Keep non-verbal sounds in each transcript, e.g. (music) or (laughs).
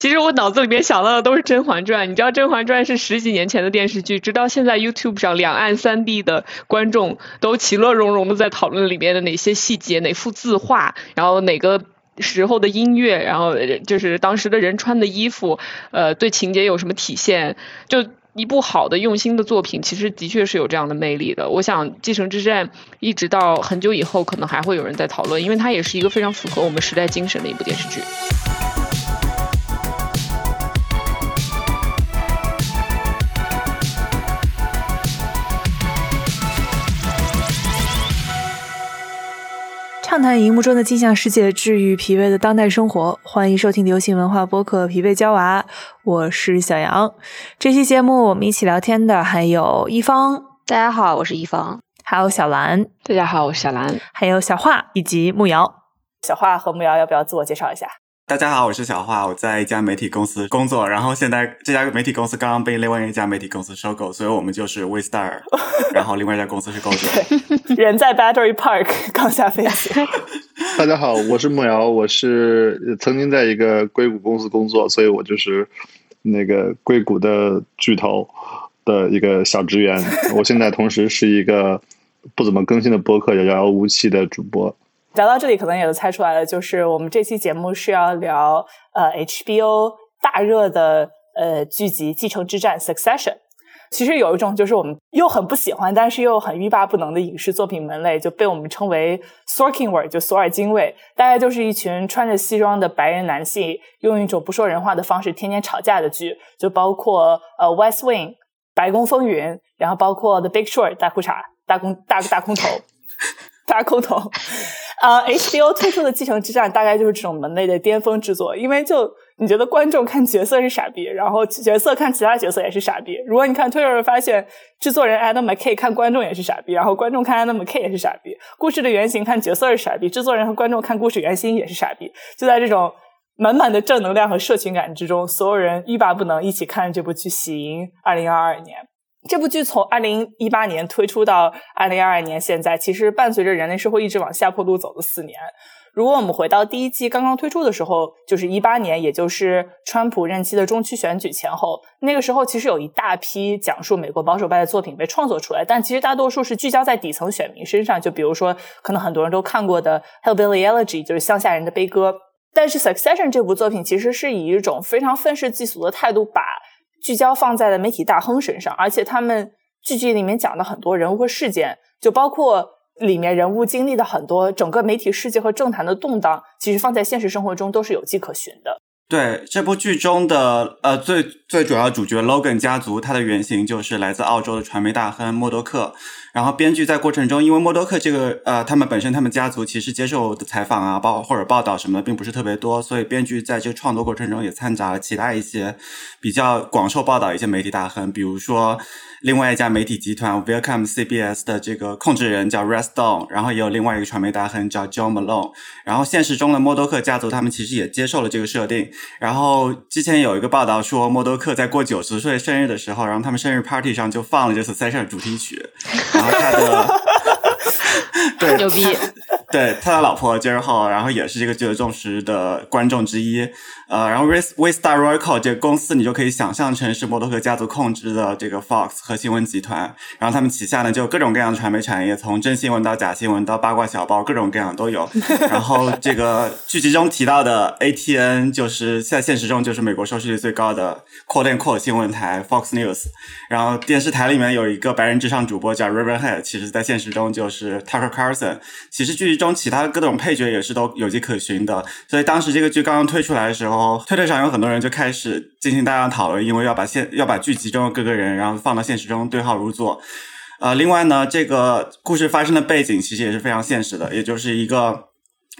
其实我脑子里面想到的都是《甄嬛传》，你知道《甄嬛传》是十几年前的电视剧，直到现在 YouTube 上两岸三地的观众都其乐融融的在讨论里面的哪些细节、哪幅字画，然后哪个时候的音乐，然后就是当时的人穿的衣服，呃，对情节有什么体现？就一部好的、用心的作品，其实的确是有这样的魅力的。我想《继承之战》一直到很久以后，可能还会有人在讨论，因为它也是一个非常符合我们时代精神的一部电视剧。畅谈荧幕中的镜像世界，治愈疲惫的当代生活。欢迎收听流行文化播客《疲惫娇娃》，我是小杨。这期节目我们一起聊天的还有一方，大家好，我是一方；还有小兰，大家好，我是小兰；还有小画以及木瑶。小画和木瑶要不要自我介绍一下？大家好，我是小花，我在一家媒体公司工作，然后现在这家媒体公司刚刚被另外一家媒体公司收购，所以我们就是 WeStar，(laughs) 然后另外一家公司是 g o j 人在 Battery Park 刚下飞机。(laughs) 大家好，我是木瑶，我是曾经在一个硅谷公司工作，所以我就是那个硅谷的巨头的一个小职员。我现在同时是一个不怎么更新的播客，遥遥无期的主播。聊到这里，可能也都猜出来了，就是我们这期节目是要聊呃 HBO 大热的呃剧集《继承之战》Succession。其实有一种就是我们又很不喜欢，但是又很欲罢不能的影视作品门类，就被我们称为 Sorkin 味，就索尔金味。大概就是一群穿着西装的白人男性，用一种不说人话的方式天天吵架的剧，就包括呃 West Wing 白宫风云，然后包括 The Big Short 大裤衩大空大大空头 (laughs) 大空头。呃，HBO 推出的《继承之战》大概就是这种门类的巅峰之作，因为就你觉得观众看角色是傻逼，然后角色看其他角色也是傻逼。如果你看 Twitter 发现制作人 Adam McKay 看观众也是傻逼，然后观众看 Adam McKay 也是傻逼。故事的原型看角色是傻逼，制作人和观众看故事原型也是傻逼。就在这种满满的正能量和社群感之中，所有人欲罢不能一起看这部剧，喜迎二零二二年。这部剧从二零一八年推出到二零二二年，现在其实伴随着人类社会一直往下坡路走的四年。如果我们回到第一季刚刚推出的时候，就是一八年，也就是川普任期的中期选举前后，那个时候其实有一大批讲述美国保守派的作品被创作出来，但其实大多数是聚焦在底层选民身上。就比如说，可能很多人都看过的《Hillbilly Elegy》，就是乡下人的悲歌。但是《Succession》这部作品其实是以一种非常愤世嫉俗的态度把。聚焦放在了媒体大亨身上，而且他们剧集里面讲的很多人物和事件，就包括里面人物经历的很多整个媒体世界和政坛的动荡，其实放在现实生活中都是有迹可循的。对这部剧中的呃最最主要主角 Logan 家族，它的原型就是来自澳洲的传媒大亨默多克。然后编剧在过程中，因为默多克这个呃，他们本身他们家族其实接受的采访啊、报或者报道什么的并不是特别多，所以编剧在这创作过程中也掺杂了其他一些比较广受报道一些媒体大亨，比如说。另外一家媒体集团 v i l c o m CBS 的这个控制人叫 r e s t o n 然后也有另外一个传媒大亨叫 John Malone，然后现实中的默多克家族他们其实也接受了这个设定，然后之前有一个报道说默多克在过九十岁生日的时候，然后他们生日 party 上就放了这次赛事主题曲，(laughs) 后他的 (laughs) 对牛逼，对他的老婆 Jerry Hall，然后也是这个剧的忠实的观众之一。呃，然后 w e Star Royal 这个公司，你就可以想象成是默多克家族控制的这个 Fox 和新闻集团。然后他们旗下呢，就各种各样的传媒产业，从真新闻到假新闻到八卦小报，各种各样都有。(laughs) 然后这个剧集中提到的 ATN，就是在现实中就是美国收视率最高的 Quote and Quote 新闻台 Fox News。然后电视台里面有一个白人至上主播叫 Riverhead，其实在现实中就是 Tucker Carlson。其实剧集中中其他各种配角也是都有迹可循的。所以当时这个剧刚刚推出来的时候。推特上有很多人就开始进行大量讨论，因为要把现要把剧集中的各个人，然后放到现实中对号入座。呃，另外呢，这个故事发生的背景其实也是非常现实的，也就是一个。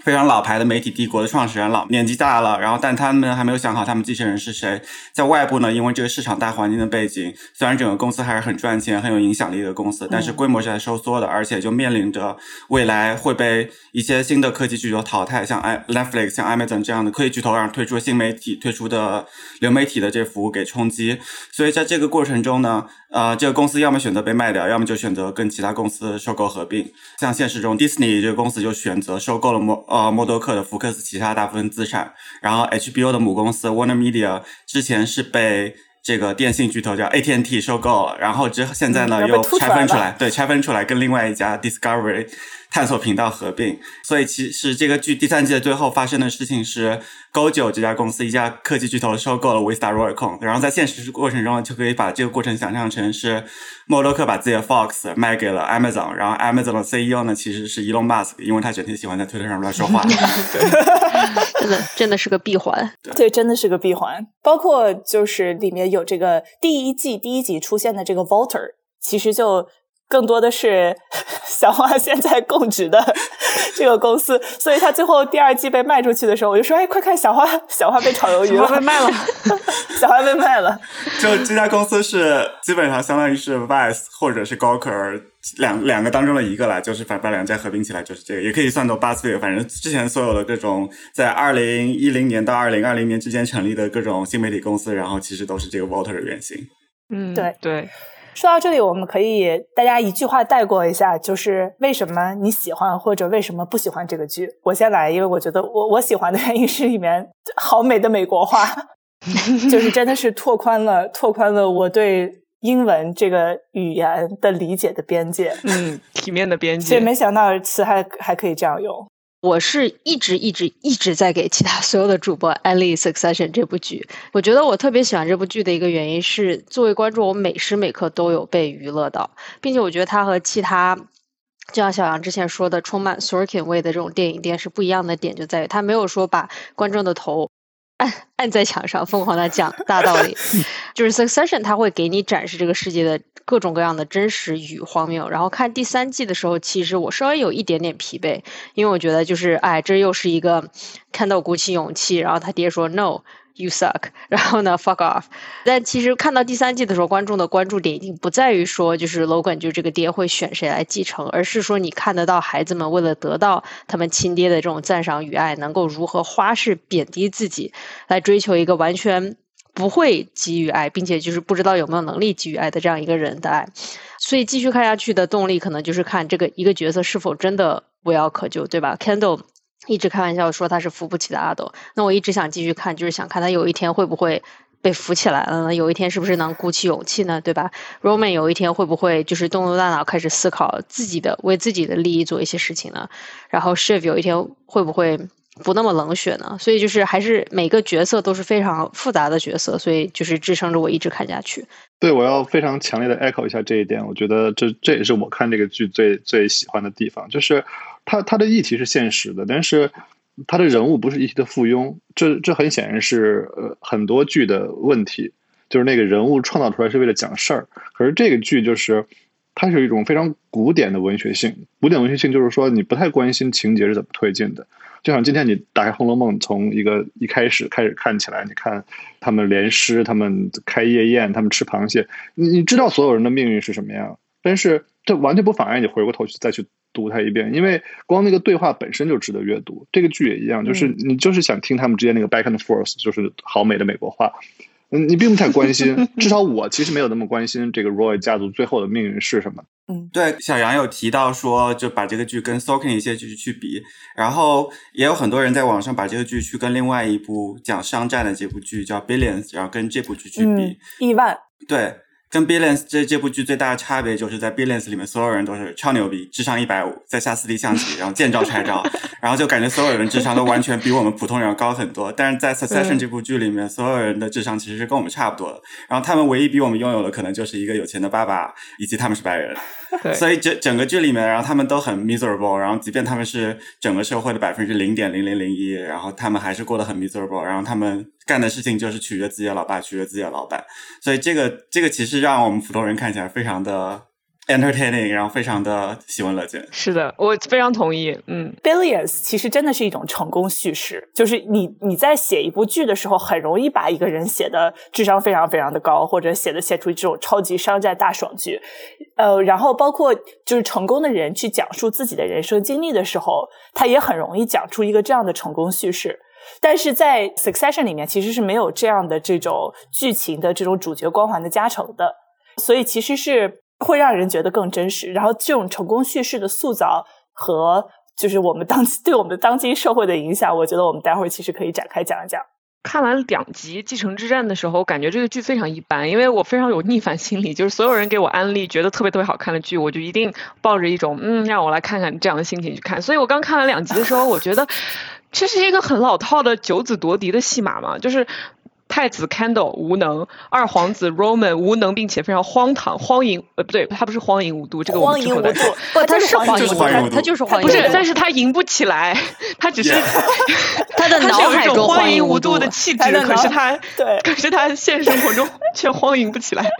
非常老牌的媒体帝国的创始人老年纪大了，然后但他们还没有想好他们继承人是谁。在外部呢，因为这个市场大环境的背景，虽然整个公司还是很赚钱、很有影响力的公司，但是规模是在收缩的，而且就面临着未来会被一些新的科技巨头淘汰，像 i Netflix、像 Amazon 这样的科技巨头让推出新媒体、推出的流媒体的这服务给冲击。所以在这个过程中呢，呃，这个公司要么选择被卖掉，要么就选择跟其他公司收购合并。像现实中，Disney 这个公司就选择收购了摩。呃默多克的福克斯旗下大部分资产。然后 HBO 的母公司 Warner Media 之前是被这个电信巨头叫 AT&T 收购了，然后之后现在呢又拆分出来，对，拆分出来跟另外一家 Discovery。探索频道合并，所以其实这个剧第三季的最后发生的事情是，Go 九这家公司一家科技巨头收购了 Vista r o y c o m 然后在现实过程中就可以把这个过程想象成是默多克把自己的 Fox 卖给了 Amazon，然后 Amazon 的 CEO 呢其实是 Elon Musk，因为他整天喜欢在推特上乱说话。(laughs) (laughs) 真的真的是个闭环，对，真的是个闭环。包括就是里面有这个第一季第一集出现的这个 Volter，其实就。更多的是 (laughs) 小花现在供职的 (laughs) 这个公司，所以他最后第二季被卖出去的时候，我就说：“哎，快看，小花，小花被炒鱿鱼了，被卖了，小花被卖了。(laughs) ”就这家公司是基本上相当于是 Vice 或者是 Gawker 两两个当中的一个了，就是把把两家合并起来就是这个，也可以算作 Buzzfeed。反正之前所有的各种在二零一零年到二零二零年之间成立的各种新媒体公司，然后其实都是这个 Water 的原型。嗯，对对。说到这里，我们可以大家一句话带过一下，就是为什么你喜欢或者为什么不喜欢这个剧？我先来，因为我觉得我我喜欢的原因是里面好美的美国话，(laughs) 就是真的是拓宽了拓宽了我对英文这个语言的理解的边界，嗯，体面的边界。所以没想到词还还可以这样用。我是一直一直一直在给其他所有的主播安利《Succession》这部剧。我觉得我特别喜欢这部剧的一个原因是，作为观众，我每时每刻都有被娱乐到，并且我觉得它和其他，就像小杨之前说的，充满 Sorkin 味的这种电影电视不一样的点，就在于它没有说把观众的头。按 (laughs) 按在墙上，疯狂的讲大道理，就是 Succession，它会给你展示这个世界的各种各样的真实与荒谬。然后看第三季的时候，其实我稍微有一点点疲惫，因为我觉得就是，哎，这又是一个看到鼓起勇气，然后他爹说 No。You suck，(laughs) 然后呢，fuck off。但其实看到第三季的时候，观众的关注点已经不在于说，就是 Logan 就这个爹会选谁来继承，而是说你看得到孩子们为了得到他们亲爹的这种赞赏与爱，能够如何花式贬低自己，来追求一个完全不会给予爱，并且就是不知道有没有能力给予爱的这样一个人的爱。所以继续看下去的动力，可能就是看这个一个角色是否真的无药可救，对吧？Candle。一直开玩笑说他是扶不起的阿斗，那我一直想继续看，就是想看他有一天会不会被扶起来了呢？有一天是不是能鼓起勇气呢？对吧？Roman 有一天会不会就是动动大脑开始思考自己的为自己的利益做一些事情呢？然后 Shiv 有一天会不会不那么冷血呢？所以就是还是每个角色都是非常复杂的角色，所以就是支撑着我一直看下去。对，我要非常强烈的 echo 一下这一点，我觉得这这也是我看这个剧最最喜欢的地方，就是。他他的议题是现实的，但是他的人物不是议题的附庸，这这很显然是呃很多剧的问题，就是那个人物创造出来是为了讲事儿，可是这个剧就是它是一种非常古典的文学性，古典文学性就是说你不太关心情节是怎么推进的，就像今天你打开《红楼梦》，从一个一开始开始看起来，你看他们联诗，他们开夜宴，他们吃螃蟹，你你知道所有人的命运是什么样，但是这完全不妨碍你回过头去再去。读它一遍，因为光那个对话本身就值得阅读。这个剧也一样，就是你就是想听他们之间那个 back and forth，就是好美的美国话。嗯，你并不太关心，(laughs) 至少我其实没有那么关心这个 Roy 家族最后的命运是什么。嗯，对，小杨有提到说，就把这个剧跟 Soaking 一些剧去比，然后也有很多人在网上把这个剧去跟另外一部讲商战的这部剧叫 Billions，然后跟这部剧去比。亿万。对。跟 Billions 这这部剧最大的差别，就是在 Billions 里面，所有人都是超牛逼，智商一百五，在下四 D 象棋，然后见招拆招，(laughs) 然后就感觉所有人智商都完全比我们普通人要高很多。但是在 Succession 这部剧里面，所有人的智商其实是跟我们差不多的。然后他们唯一比我们拥有的，可能就是一个有钱的爸爸，以及他们是白人。(laughs) 所以整整个剧里面，然后他们都很 miserable，然后即便他们是整个社会的百分之零点零零零一，然后他们还是过得很 miserable，然后他们。干的事情就是取悦自己的老爸，取悦自己的老板，所以这个这个其实让我们普通人看起来非常的 entertaining，然后非常的喜闻乐见。是的，我非常同意。嗯，Billions 其实真的是一种成功叙事，就是你你在写一部剧的时候，很容易把一个人写的智商非常非常的高，或者写的写出这种超级商战大爽剧。呃，然后包括就是成功的人去讲述自己的人生经历的时候，他也很容易讲出一个这样的成功叙事。但是在 Succession 里面，其实是没有这样的这种剧情的这种主角光环的加成的，所以其实是会让人觉得更真实。然后这种成功叙事的塑造和就是我们当对我们当今社会的影响，我觉得我们待会儿其实可以展开讲一讲。看完两集《继承之战》的时候，感觉这个剧非常一般，因为我非常有逆反心理，就是所有人给我安利觉得特别特别好看的剧，我就一定抱着一种嗯让我来看看这样的心情去看。所以我刚看完两集的时候，我觉得这是一个很老套的九子夺嫡的戏码嘛，就是。太子 Candle 无能，二皇子 Roman 无能，并且非常荒唐、荒淫呃不对，他不是荒淫无度，这个我们之后再说。不，他是荒淫无度，他就是荒淫无度。不是，但是他赢不起来，(laughs) 他只是 (laughs) 他的脑海中荒淫无度。的气质，可是他对，(laughs) 可是他现实生活中却荒淫不起来。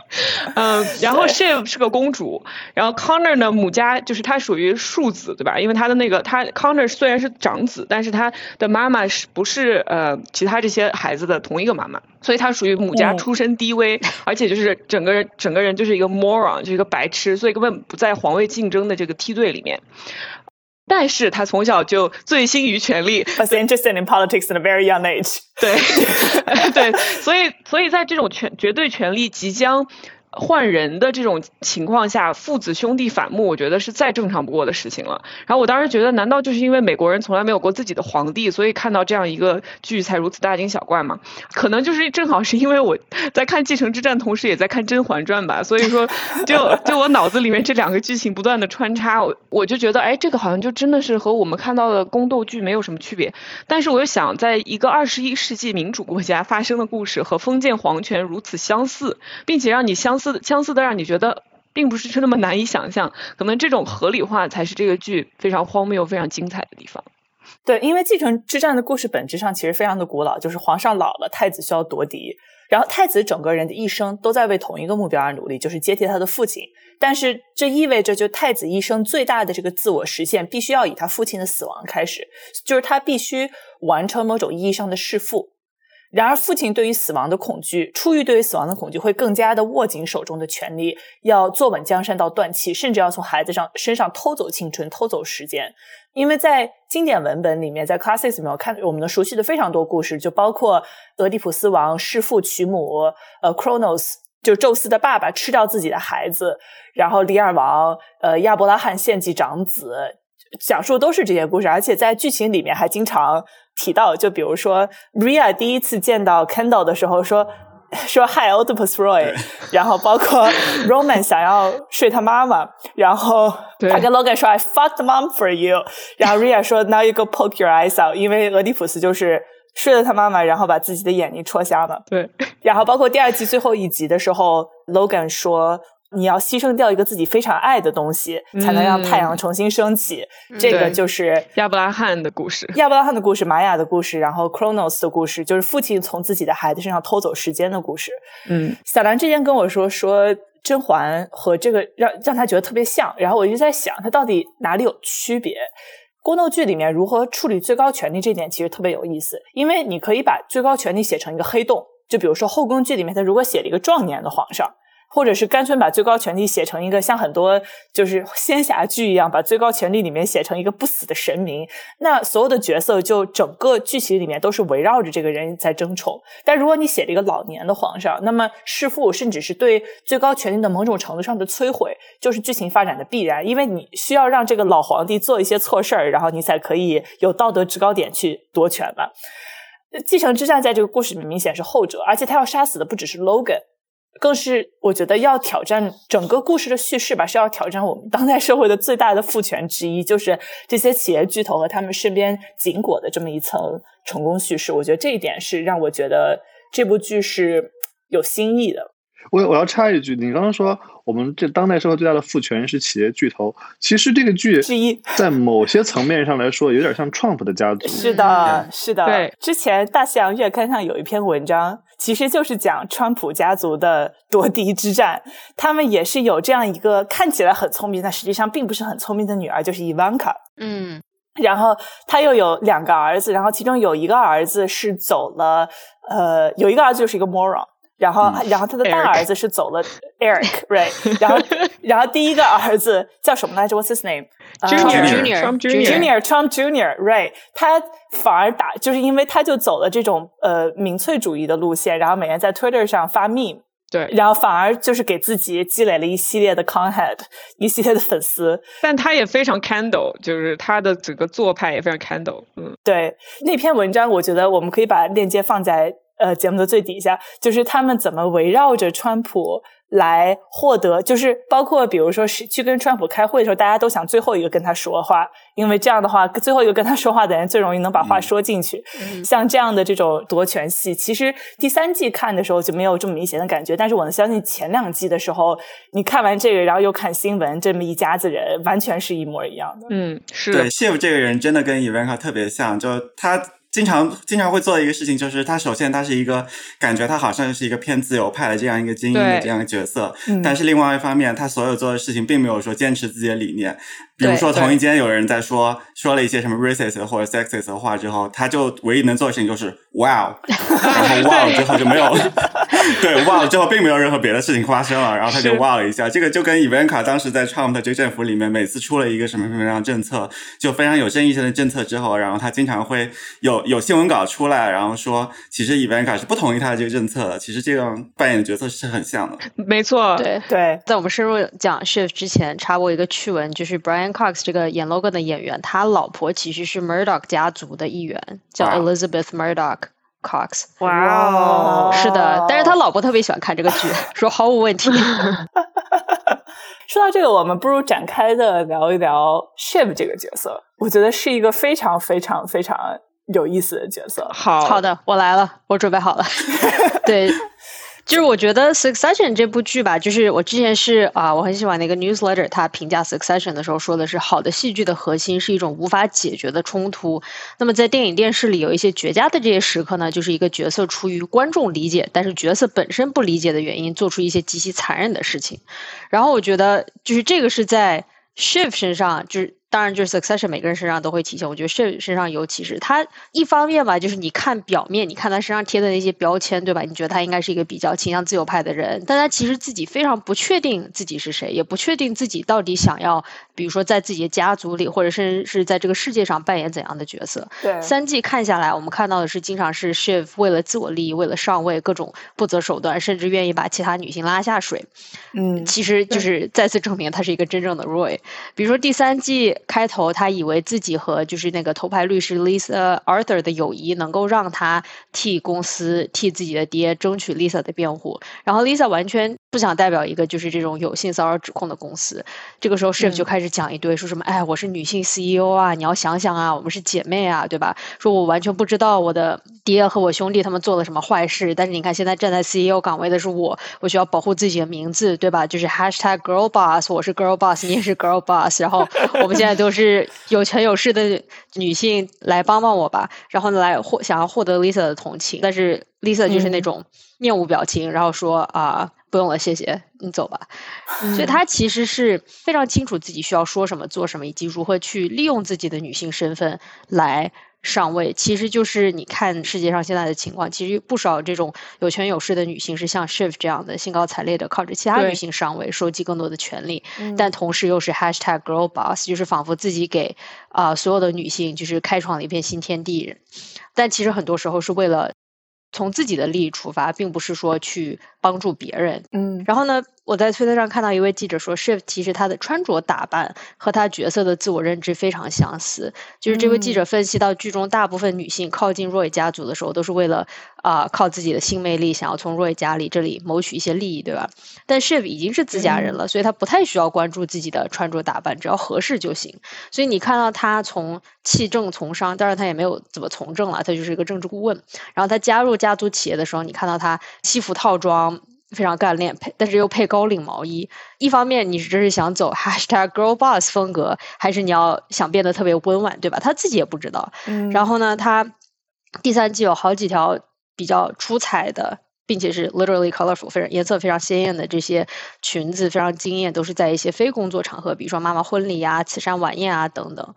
嗯，然后 Shiv 是个公主，然后 Connor 呢母家就是他属于庶子对吧？因为他的那个他 Connor 虽然是长子，但是他的妈妈是不是呃其他这些孩子的同一个妈妈？所以他属于母家出身低微，而且就是整个人整个人就是一个 moron，就是一个白痴，所以根本不在皇位竞争的这个梯队里面。但是他从小就醉心于权力，was interested in politics in a very young age。对 (laughs) 对，所以所以在这种权绝对权力即将。换人的这种情况下，父子兄弟反目，我觉得是再正常不过的事情了。然后我当时觉得，难道就是因为美国人从来没有过自己的皇帝，所以看到这样一个剧才如此大惊小怪吗？可能就是正好是因为我在看《继承之战》，同时也在看《甄嬛传》吧。所以说，就就我脑子里面这两个剧情不断的穿插，我我就觉得，哎，这个好像就真的是和我们看到的宫斗剧没有什么区别。但是我又想，在一个二十一世纪民主国家发生的故事和封建皇权如此相似，并且让你相似。相似的让你觉得并不是那么难以想象，可能这种合理化才是这个剧非常荒谬、非常精彩的地方。对，因为继承之战的故事本质上其实非常的古老，就是皇上老了，太子需要夺嫡，然后太子整个人的一生都在为同一个目标而努力，就是接替他的父亲。但是这意味着，就太子一生最大的这个自我实现，必须要以他父亲的死亡开始，就是他必须完成某种意义上的弑父。然而，父亲对于死亡的恐惧，出于对于死亡的恐惧，会更加的握紧手中的权力，要坐稳江山到断气，甚至要从孩子上身上偷走青春，偷走时间。因为在经典文本里面，在 classics 里面，我看我们能熟悉的非常多故事，就包括俄狄浦斯王弑父娶母，呃，Cronos 就宙斯的爸爸吃掉自己的孩子，然后李尔王，呃，亚伯拉罕献祭长子，讲述都是这些故事，而且在剧情里面还经常。提到，就比如说，Ria 第一次见到 Kendall 的时候说说 Hi Oedipus Roy，然后包括 Roman 想要睡他妈妈，然后他跟 Logan 说 I fucked mom for you，然后 Ria 说 Now you go poke your eyes out，因为俄狄浦斯就是睡了他妈妈，然后把自己的眼睛戳瞎了。对，然后包括第二季最后一集的时候，Logan 说。你要牺牲掉一个自己非常爱的东西，才能让太阳重新升起。这个就是亚伯拉罕的故事，亚伯拉罕的故事，玛雅的故事，然后 Chronos 的故事，就是父亲从自己的孩子身上偷走时间的故事。嗯，小兰之前跟我说说甄嬛和这个让让他觉得特别像，然后我就在想，他到底哪里有区别？宫斗剧里面如何处理最高权力这点其实特别有意思，因为你可以把最高权力写成一个黑洞，就比如说后宫剧里面，他如果写了一个壮年的皇上。或者是干脆把最高权力写成一个像很多就是仙侠剧一样，把最高权力里面写成一个不死的神明，那所有的角色就整个剧情里面都是围绕着这个人在争宠。但如果你写了一个老年的皇上，那么弑父甚至是对最高权力的某种程度上的摧毁，就是剧情发展的必然，因为你需要让这个老皇帝做一些错事儿，然后你才可以有道德制高点去夺权嘛。继承之战在这个故事里明显是后者，而且他要杀死的不只是 Logan。更是我觉得要挑战整个故事的叙事吧，是要挑战我们当代社会的最大的父权之一，就是这些企业巨头和他们身边紧裹的这么一层成功叙事。我觉得这一点是让我觉得这部剧是有新意的。我我要插一句，你刚刚说我们这当代社会最大的父权是企业巨头，其实这个剧之一，在某些层面上来说，有点像 Trump 的家族。是的，是的。对，之前《大西洋月刊》上有一篇文章，其实就是讲川普家族的夺嫡之战。他们也是有这样一个看起来很聪明，但实际上并不是很聪明的女儿，就是 Ivanka。嗯，然后他又有两个儿子，然后其中有一个儿子是走了，呃，有一个儿子就是一个 moron。然后，然后他的大儿子是走了，Eric，right？然后，然后第一个儿子叫什么来着？What's his name？Junior，Junior，Trump Junior，right？他反而打，就是因为他就走了这种呃民粹主义的路线，然后每天在 Twitter 上发 meme。对，然后反而就是给自己积累了一系列的 conhead，(laughs) 一系列的粉丝。但他也非常 candle，就是他的整个做派也非常 candle。嗯，对，那篇文章我觉得我们可以把链接放在呃节目的最底下，就是他们怎么围绕着川普。来获得，就是包括比如说是去跟川普开会的时候，大家都想最后一个跟他说话，因为这样的话，最后一个跟他说话的人最容易能把话说进去。像这样的这种夺权戏，其实第三季看的时候就没有这么明显的感觉，但是我能相信前两季的时候，你看完这个，然后又看新闻，这么一家子人，完全是一模一样的。嗯，是对，Shiv 这个人真的跟 Ivanka 特别像，就他。经常经常会做的一个事情就是，他首先他是一个感觉他好像是一个偏自由派的这样一个精英的这样一个角色，但是另外一方面，他所有做的事情并没有说坚持自己的理念。比如说，同一间有人在说说了一些什么 racist 或者 sexist 的话之后，他就唯一能做的事情就是 wow，(laughs) 然后 wow 之后就没有，(laughs) 对 wow 之后并没有任何别的事情发生了，然后他就 wow 了一下。这个就跟 Ivanka 当时在 Trump 的这个政府里面，每次出了一个什么什么样的政策，就非常有争议性的政策之后，然后他经常会有有新闻稿出来，然后说其实 Ivanka 是不同意他的这个政策的。其实这样扮演的角色是很像的。没错，对对。在我们深入讲 Shift 之前，插播一个趣闻，就是 Brian。Cox 这个演 Logan 的演员，他老婆其实是 Murdoch 家族的一员，叫 Elizabeth Murdoch Cox。哇哦，是的，但是他老婆特别喜欢看这个剧，(laughs) 说毫无问题。(laughs) 说到这个，我们不如展开的聊一聊 Shiv 这个角色，我觉得是一个非常非常非常有意思的角色。好好的，我来了，我准备好了。(laughs) 对。就是我觉得《Succession》这部剧吧，就是我之前是啊，我很喜欢那个 newsletter，他评价《Succession》的时候说的是，好的戏剧的核心是一种无法解决的冲突。那么在电影电视里有一些绝佳的这些时刻呢，就是一个角色出于观众理解，但是角色本身不理解的原因，做出一些极其残忍的事情。然后我觉得，就是这个是在 Shift 身上，就是。当然，就是 succession 每个人身上都会体现。我觉得 Shiv 身上尤其是他一方面吧，就是你看表面，你看他身上贴的那些标签，对吧？你觉得他应该是一个比较倾向自由派的人，但他其实自己非常不确定自己是谁，也不确定自己到底想要，比如说在自己的家族里，或者甚至是在这个世界上扮演怎样的角色。对，三季看下来，我们看到的是，经常是 Shiv 为了自我利益，为了上位，各种不择手段，甚至愿意把其他女性拉下水。嗯，其实就是再次证明他是一个真正的 Roy。比如说第三季。开头他以为自己和就是那个头牌律师 Lisa Arthur 的友谊能够让他替公司替自己的爹争取 Lisa 的辩护，然后 Lisa 完全不想代表一个就是这种有性骚扰指控的公司。这个时候 Shiv 就开始讲一堆，说什么哎，我是女性 CEO 啊，你要想想啊，我们是姐妹啊，对吧？说我完全不知道我的爹和我兄弟他们做了什么坏事，但是你看现在站在 CEO 岗位的是我，我需要保护自己的名字，对吧？就是 Hashtag Girl Boss，我是 Girl Boss，你也是 Girl Boss，然后我们现在都是有权有势的女性来帮帮我吧，然后呢来获想要获得 Lisa 的同情，但是 Lisa 就是那种面无表情，然后说啊不用了，谢谢，你走吧。所以她其实是非常清楚自己需要说什么、做什么，以及如何去利用自己的女性身份来。上位其实就是你看世界上现在的情况，其实不少这种有权有势的女性是像 Shift 这样的兴高采烈的靠着其他女性上位，收集更多的权利，但同时又是 Hashtag Girl Boss，就是仿佛自己给啊所有的女性就是开创了一片新天地，但其实很多时候是为了。从自己的利益出发，并不是说去帮助别人。嗯，然后呢，我在推特上看到一位记者说，Shift 其实他的穿着打扮和他角色的自我认知非常相似。就是这位记者分析到，剧中大部分女性靠近 Roy 家族的时候，都是为了啊靠自己的性魅力，想要从 Roy 家里这里谋取一些利益，对吧？但 Shift 已经是自家人了，所以他不太需要关注自己的穿着打扮，只要合适就行。所以你看到他从弃政从商，当然他也没有怎么从政了，他就是一个政治顾问。然后他加入。家族企业的时候，你看到他西服套装非常干练，配但是又配高领毛衣。一方面，你这是想走 (laughs) hashtag girl boss 风格，还是你要想变得特别温婉，对吧？他自己也不知道。然后呢，他第三季有好几条比较出彩的，并且是 literally colorful，非常颜色非常鲜艳的这些裙子，非常惊艳，都是在一些非工作场合，比如说妈妈婚礼啊、慈善晚宴啊等等。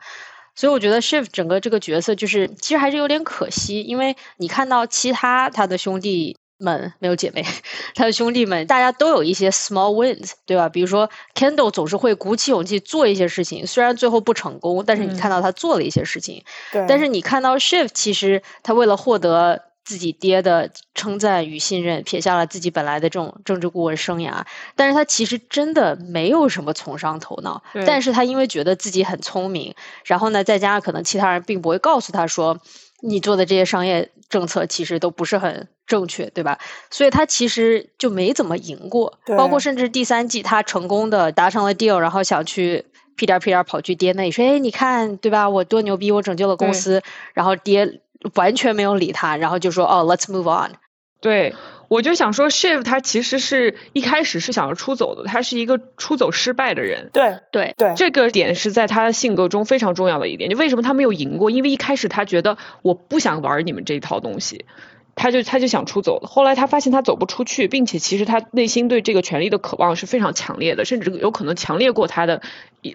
所以我觉得 Shift 整个这个角色就是其实还是有点可惜，因为你看到其他他的兄弟们没有姐妹，(laughs) 他的兄弟们大家都有一些 small wins，对吧？比如说 Kendall 总是会鼓起勇气做一些事情，虽然最后不成功，但是你看到他做了一些事情。对。但是你看到 Shift 其实他为了获得自己爹的称赞与信任，撇下了自己本来的这种政治顾问生涯。但是他其实真的没有什么从商头脑，但是他因为觉得自己很聪明，然后呢，再加上可能其他人并不会告诉他说，你做的这些商业政策其实都不是很正确，对吧？所以他其实就没怎么赢过。包括甚至第三季他成功的达成了 deal，然后想去屁颠屁颠跑去爹那里说，哎，你看，对吧？我多牛逼，我拯救了公司，然后爹。完全没有理他，然后就说哦，Let's move on。对，我就想说，Shiv 他其实是一开始是想要出走的，他是一个出走失败的人。对对对，这个点是在他的性格中非常重要的一点。就为什么他没有赢过？因为一开始他觉得我不想玩你们这一套东西，他就他就想出走。后来他发现他走不出去，并且其实他内心对这个权利的渴望是非常强烈的，甚至有可能强烈过他的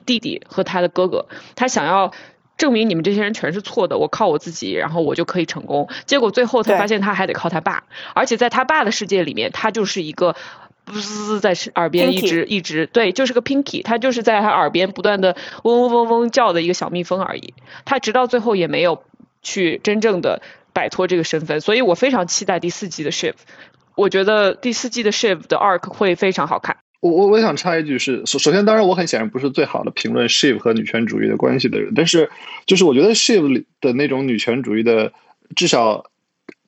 弟弟和他的哥哥。他想要。证明你们这些人全是错的，我靠我自己，然后我就可以成功。结果最后他发现他还得靠他爸，而且在他爸的世界里面，他就是一个滋滋在耳边一直一直对，就是个 Pinky，他就是在他耳边不断的嗡嗡嗡嗡叫的一个小蜜蜂而已。他直到最后也没有去真正的摆脱这个身份，所以我非常期待第四季的 Shift。我觉得第四季的 Shift 的 Arc 会非常好看。我我我想插一句是，首首先，当然我很显然不是最好的评论 Shiv 和女权主义的关系的人，但是就是我觉得 Shiv 里的那种女权主义的至少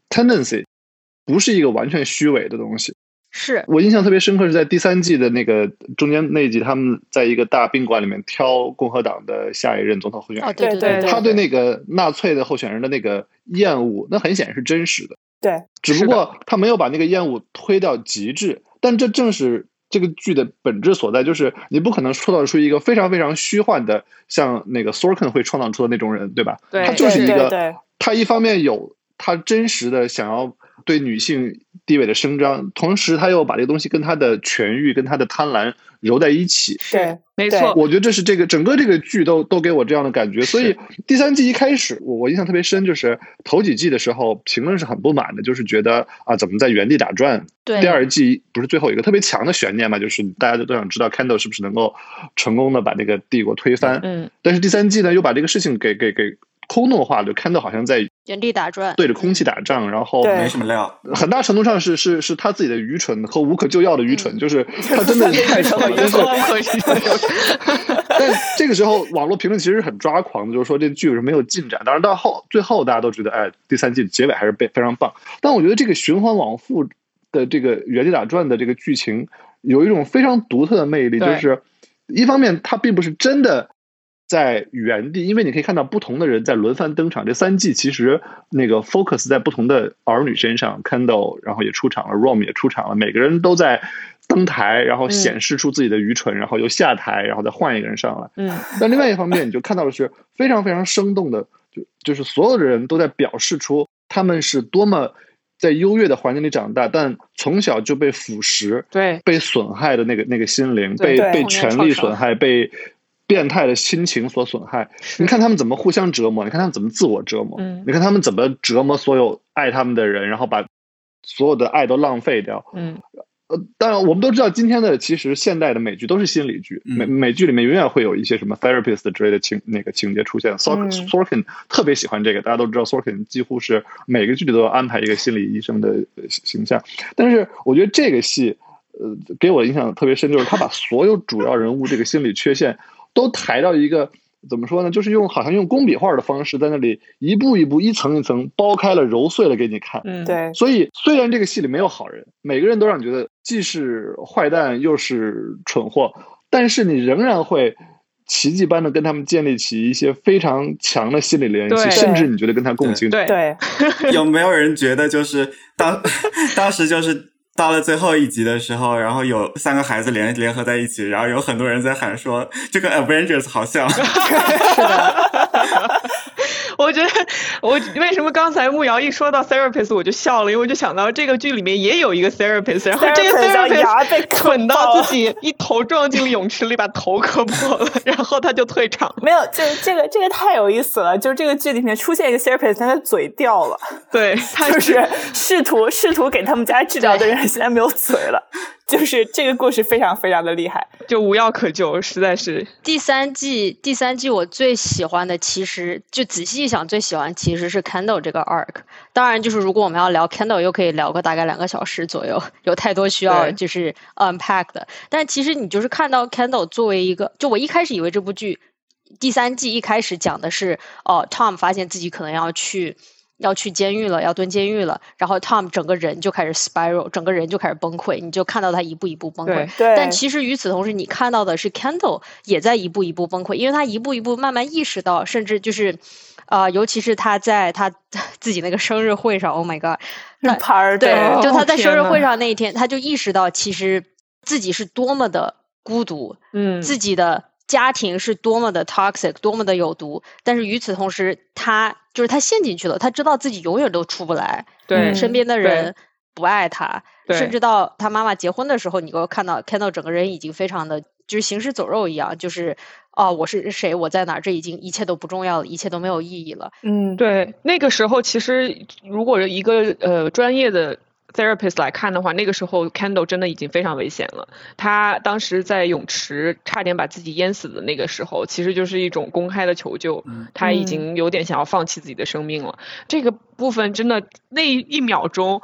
tendency 不是一个完全虚伪的东西。是我印象特别深刻是在第三季的那个中间那一集，他们在一个大宾馆里面挑共和党的下一任总统候选人。哦，对对对，他对那个纳粹的候选人的那个厌恶，那很显然是真实的。对，只不过他没有把那个厌恶推到极致，但这正是。这个剧的本质所在就是你不可能创造出一个非常非常虚幻的，像那个 Sorkin 会创造出的那种人，对吧？对，他就是一个，他一方面有他真实的想要对女性地位的伸张，同时他又把这个东西跟他的痊愈、跟他的贪婪揉在一起。对。没错，我觉得这是这个整个这个剧都都给我这样的感觉，所以第三季一开始我我印象特别深，就是头几季的时候评论是很不满的，就是觉得啊怎么在原地打转。对，第二季不是最后一个特别强的悬念嘛，就是大家都都想知道 Candle 是不是能够成功的把这个帝国推翻。嗯，但是第三季呢又把这个事情给给给空洞化，就 Candle 好像在原地打转，对着空气打仗，然后没什么料。很大程度上是是是他自己的愚蠢和无可救药的愚蠢，(laughs) 就是他真的太蠢了，但是。(laughs) 但这个时候，网络评论其实很抓狂的，就是说这剧是没有进展。当然到后最后，大家都觉得，哎，第三季结尾还是非非常棒。但我觉得这个循环往复的这个原地打转的这个剧情，有一种非常独特的魅力，就是一方面它并不是真的在原地，因为你可以看到不同的人在轮番登场。这三季其实那个 focus 在不同的儿女身上，Candle 然后也出场了，Rom 也出场了，每个人都在。登台，然后显示出自己的愚蠢，然后又下台，然后再换一个人上来。嗯，但另外一方面，你就看到的是非常非常生动的，就就是所有的人都在表示出他们是多么在优越的环境里长大，但从小就被腐蚀、对被损害的那个那个心灵，被被权力损害，被变态的心情所损害。你看他们怎么互相折磨，你看他们怎么自我折磨，你看他们怎么折磨所有爱他们的人，然后把所有的爱都浪费掉。嗯。呃，当然，我们都知道，今天的其实现代的美剧都是心理剧，美美剧里面永远会有一些什么 therapist 之类的情那个情节出现。Sorkin 特别喜欢这个，大家都知道，Sorkin 几乎是每个剧里都要安排一个心理医生的形象。但是我觉得这个戏，呃，给我印象特别深，就是他把所有主要人物这个心理缺陷都抬到一个。怎么说呢？就是用好像用工笔画的方式，在那里一步一步、一层一层剥开了、揉碎了给你看。嗯，对。所以虽然这个戏里没有好人，每个人都让你觉得既是坏蛋又是蠢货，但是你仍然会奇迹般的跟他们建立起一些非常强的心理联系，甚至你觉得跟他共情。对对。(laughs) 有没有人觉得就是当 (laughs) 当时就是？到了最后一集的时候，然后有三个孩子联联合在一起，然后有很多人在喊说：“这个 Avengers 好像。(laughs) ”是的。(laughs) 我觉得 (laughs) 我为什么刚才木瑶一说到 therapist 我就笑了，因为我就想到这个剧里面也有一个 therapist，然后这个 therapist 被 (laughs) 捆到自己一头撞进了泳池里，把头磕破了，然后他就退场。(laughs) 没有，这这个这个太有意思了，就是这个剧里面出现一个 therapist，他的嘴掉了，对，他就是试图试图给他们家治疗的人，现在没有嘴了。就是这个故事非常非常的厉害，就无药可救，实在是。第三季，第三季我最喜欢的其实就仔细一想，最喜欢其实是 Candle 这个 arc。当然，就是如果我们要聊 Candle，又可以聊个大概两个小时左右，有太多需要就是 unpack 的。但其实你就是看到 Candle 作为一个，就我一开始以为这部剧第三季一开始讲的是，哦，Tom 发现自己可能要去。要去监狱了，要蹲监狱了，然后 Tom 整个人就开始 spiral，整个人就开始崩溃，你就看到他一步一步崩溃。对。但其实与此同时，你看到的是 Candle 也在一步一步崩溃，因为他一步一步慢慢意识到，甚至就是，呃，尤其是他在他 (laughs) 自己那个生日会上，Oh my God，那对，就他在生日会上那一天，他就意识到其实自己是多么的孤独，嗯，自己的。家庭是多么的 toxic，多么的有毒，但是与此同时，他就是他陷进去了，他知道自己永远都出不来。对，身边的人不爱他，甚至到他妈妈结婚的时候，你给我看到看到整个人已经非常的就是行尸走肉一样，就是哦，我是谁，我在哪，这已经一切都不重要了，一切都没有意义了。嗯，对，那个时候其实如果一个呃专业的。Therapist 来看的话，那个时候 Candle 真的已经非常危险了。他当时在泳池差点把自己淹死的那个时候，其实就是一种公开的求救。他已经有点想要放弃自己的生命了。这个部分真的那一秒钟。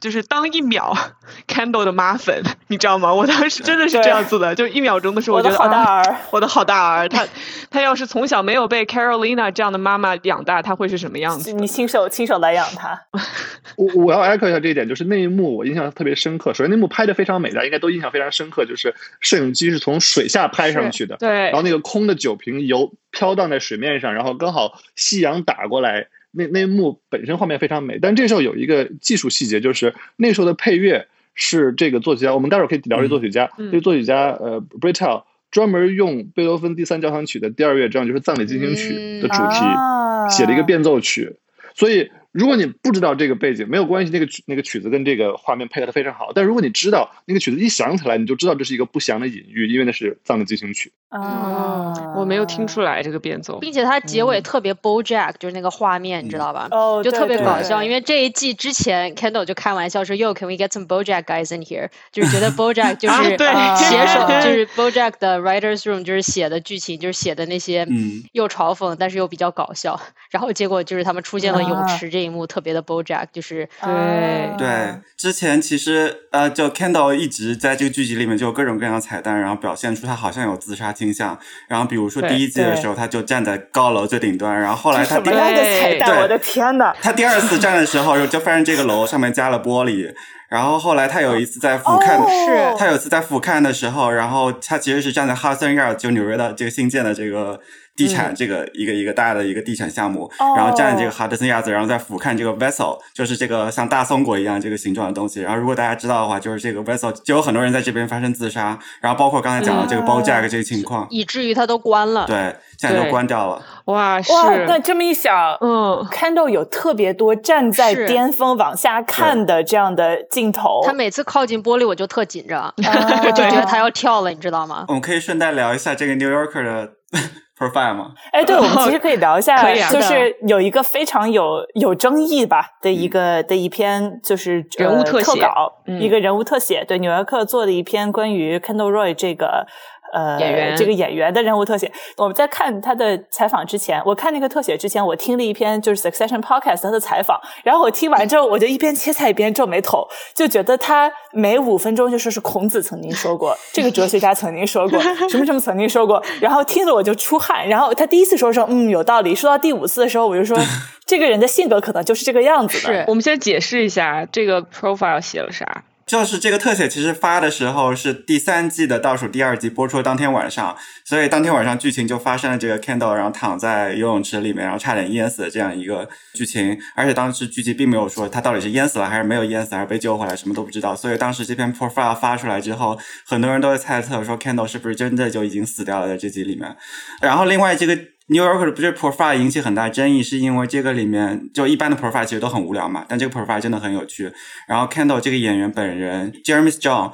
就是当一秒 (laughs) Candle 的妈粉，你知道吗？我当时真的是这样子的，就一秒钟的时候，我觉得好大儿，我的好大儿，他他要是从小没有被 Carolina 这样的妈妈养大，他会是什么样子？你亲手亲手来养他。(laughs) 我我要 echo 一下这一点，就是那一幕我印象特别深刻。首先那幕拍的非常美，大家应该都印象非常深刻，就是摄影机是从水下拍上去的，对，然后那个空的酒瓶游飘荡在水面上，然后刚好夕阳打过来。那那幕本身画面非常美，但这时候有一个技术细节，就是那时候的配乐是这个作曲家，我们待会儿可以聊这作曲家。这个作曲家呃 b r i t t l 专门用贝多芬第三交响曲的第二乐章，就是葬礼进行曲的主题，写了一个变奏曲，所以。如果你不知道这个背景没有关系，那个曲那个曲子跟这个画面配合的非常好。但如果你知道那个曲子一响起来，你就知道这是一个不祥的隐喻，因为那是葬的进行曲。啊，我没有听出来这个变奏，并且它结尾特别 BoJack，就是那个画面，你知道吧？哦，就特别搞笑。因为这一季之前，Kendall 就开玩笑说：“Yo，can we get some BoJack guys in here？” 就是觉得 (laughs) BoJack 就是写手，(laughs) 就是 BoJack 的 writers room，就是写的剧情，就是写的那些又嘲讽，但是又比较搞笑。然后结果就是他们出现了泳池这。一幕特别的 BoJack，就是对对，之前其实呃，就 Kendall 一直在这个剧集里面就有各种各样的彩蛋，然后表现出他好像有自杀倾向。然后比如说第一季的时候，他就站在高楼最顶端，然后后来他第二的彩蛋，我的天呐，他第二次站的时候，就发现这个楼上面加了玻璃。然后后来他有一次在俯瞰，是他有一次在俯瞰的时候，然后他其实是站在 Hudson Yard，就纽约的这个新建的这个。地产这个一个一个大的一个地产项目，然后站这个 Hudson Yards，然后再俯瞰这个 vessel，就是这个像大松果一样这个形状的东西。然后如果大家知道的话，就是这个 vessel 就有很多人在这边发生自杀，然后包括刚才讲的这个 BoJack 这个情况，以至于它都关了。对，现在都关掉了。哇，哇，那这么一想，嗯，Candle 有特别多站在巅峰往下看的这样的镜头。他每次靠近玻璃，我就特紧张，我 (laughs) 就觉得他要跳了，你知道吗？我们可以顺带聊一下这个 New Yorker 的。Profile 吗？哎，对，我们其实可以聊一下，就是有一个非常有有争议吧的一个的一篇，就是人物特稿，一个人物特写，对，《纽约客》做的一篇关于 Kendall Roy 这个。呃，演员这个演员的人物特写，我们在看他的采访之前，我看那个特写之前，我听了一篇就是 Succession Podcast 他的采访，然后我听完之后，我就一边切菜一边皱眉头，就觉得他每五分钟就说是孔子曾经说过，(laughs) 这个哲学家曾经说过，(laughs) 什么什么曾经说过，然后听着我就出汗，然后他第一次说说嗯有道理，说到第五次的时候，我就说 (laughs) 这个人的性格可能就是这个样子的。我们先解释一下这个 profile 写了啥。就是这个特写，其实发的时候是第三季的倒数第二集播出当天晚上，所以当天晚上剧情就发生了这个 Kendall 然后躺在游泳池里面，然后差点淹死的这样一个剧情。而且当时剧集并没有说他到底是淹死了还是没有淹死，还是被救回来，什么都不知道。所以当时这篇 profile 发出来之后，很多人都在猜测说 Kendall 是不是真的就已经死掉了在这集里面。然后另外这个。New Yorker 不是 profile 引起很大争议，是因为这个里面就一般的 profile 其实都很无聊嘛，但这个 profile 真的很有趣。然后 Kendall 这个演员本人 Jeremy Strong，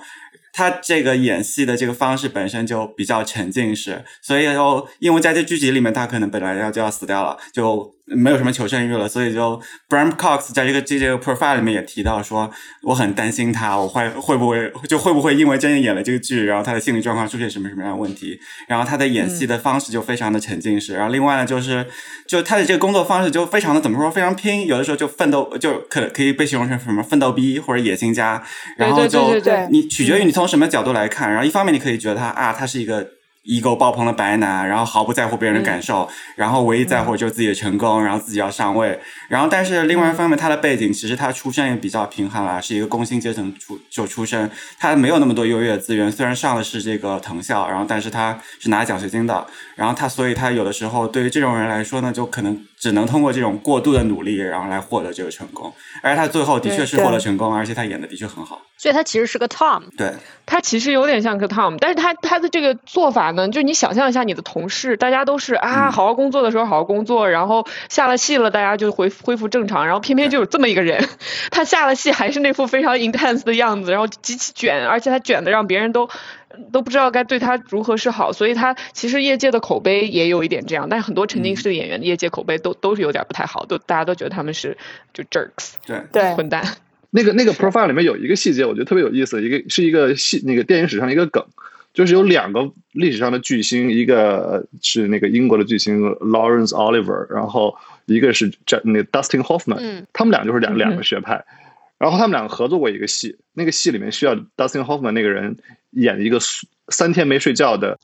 他这个演戏的这个方式本身就比较沉浸式，所以就因为在这剧集里面他可能本来要就要死掉了，就没有什么求生欲了，所以就 Bram Cox 在这个这这个 profile 里面也提到说，我很担心他，我会会不会就会不会因为真的演了这个剧，然后他的心理状况出现什么什么样的问题，然后他的演戏的方式就非常的沉浸式，然后另外呢就是就他的这个工作方式就非常的怎么说非常拼，有的时候就奋斗就可可以被形容成什么奋斗逼或者野心家，然后就对你取决于你从什么角度来看，然后一方面你可以觉得他啊他是一个。Ego 爆棚的白男，然后毫不在乎别人的感受，然后唯一在乎就是自己的成功，然后自己要上位。然后，但是另外一方面，他的背景其实他出身也比较贫寒啦，是一个工薪阶层出就出身，他没有那么多优越的资源。虽然上的是这个藤校，然后但是他是拿奖学金的。然后他，所以他有的时候对于这种人来说呢，就可能只能通过这种过度的努力，然后来获得这个成功。而他最后的确是获得成功，而且他演的的确很好。所以他其实是个 Tom。对，他其实有点像个 Tom，但是他他的这个做法呢，就你想象一下，你的同事大家都是啊，好好工作的时候好好工作，然后下了戏了，大家就恢恢复正常，然后偏偏就有这么一个人，(laughs) 他下了戏还是那副非常 intense 的样子，然后极其卷，而且他卷的让别人都都不知道该对他如何是好，所以他其实业界的口碑也有一点这样，但是很多沉浸式的演员的业界口碑都都是有点不太好，都大家都觉得他们是就 jerks，对对混蛋。那个那个 profile 里面有一个细节，我觉得特别有意思，一个是一个戏那个电影史上的一个梗，就是有两个历史上的巨星，一个是那个英国的巨星 Lawrence Oliver，然后一个是这那 Dustin Hoffman 嗯。他们俩就是两嗯。两个学派，然后他们两个合作过一个戏，那个戏里面需要 Dustin Hoffman 那个人演一个三天没睡觉的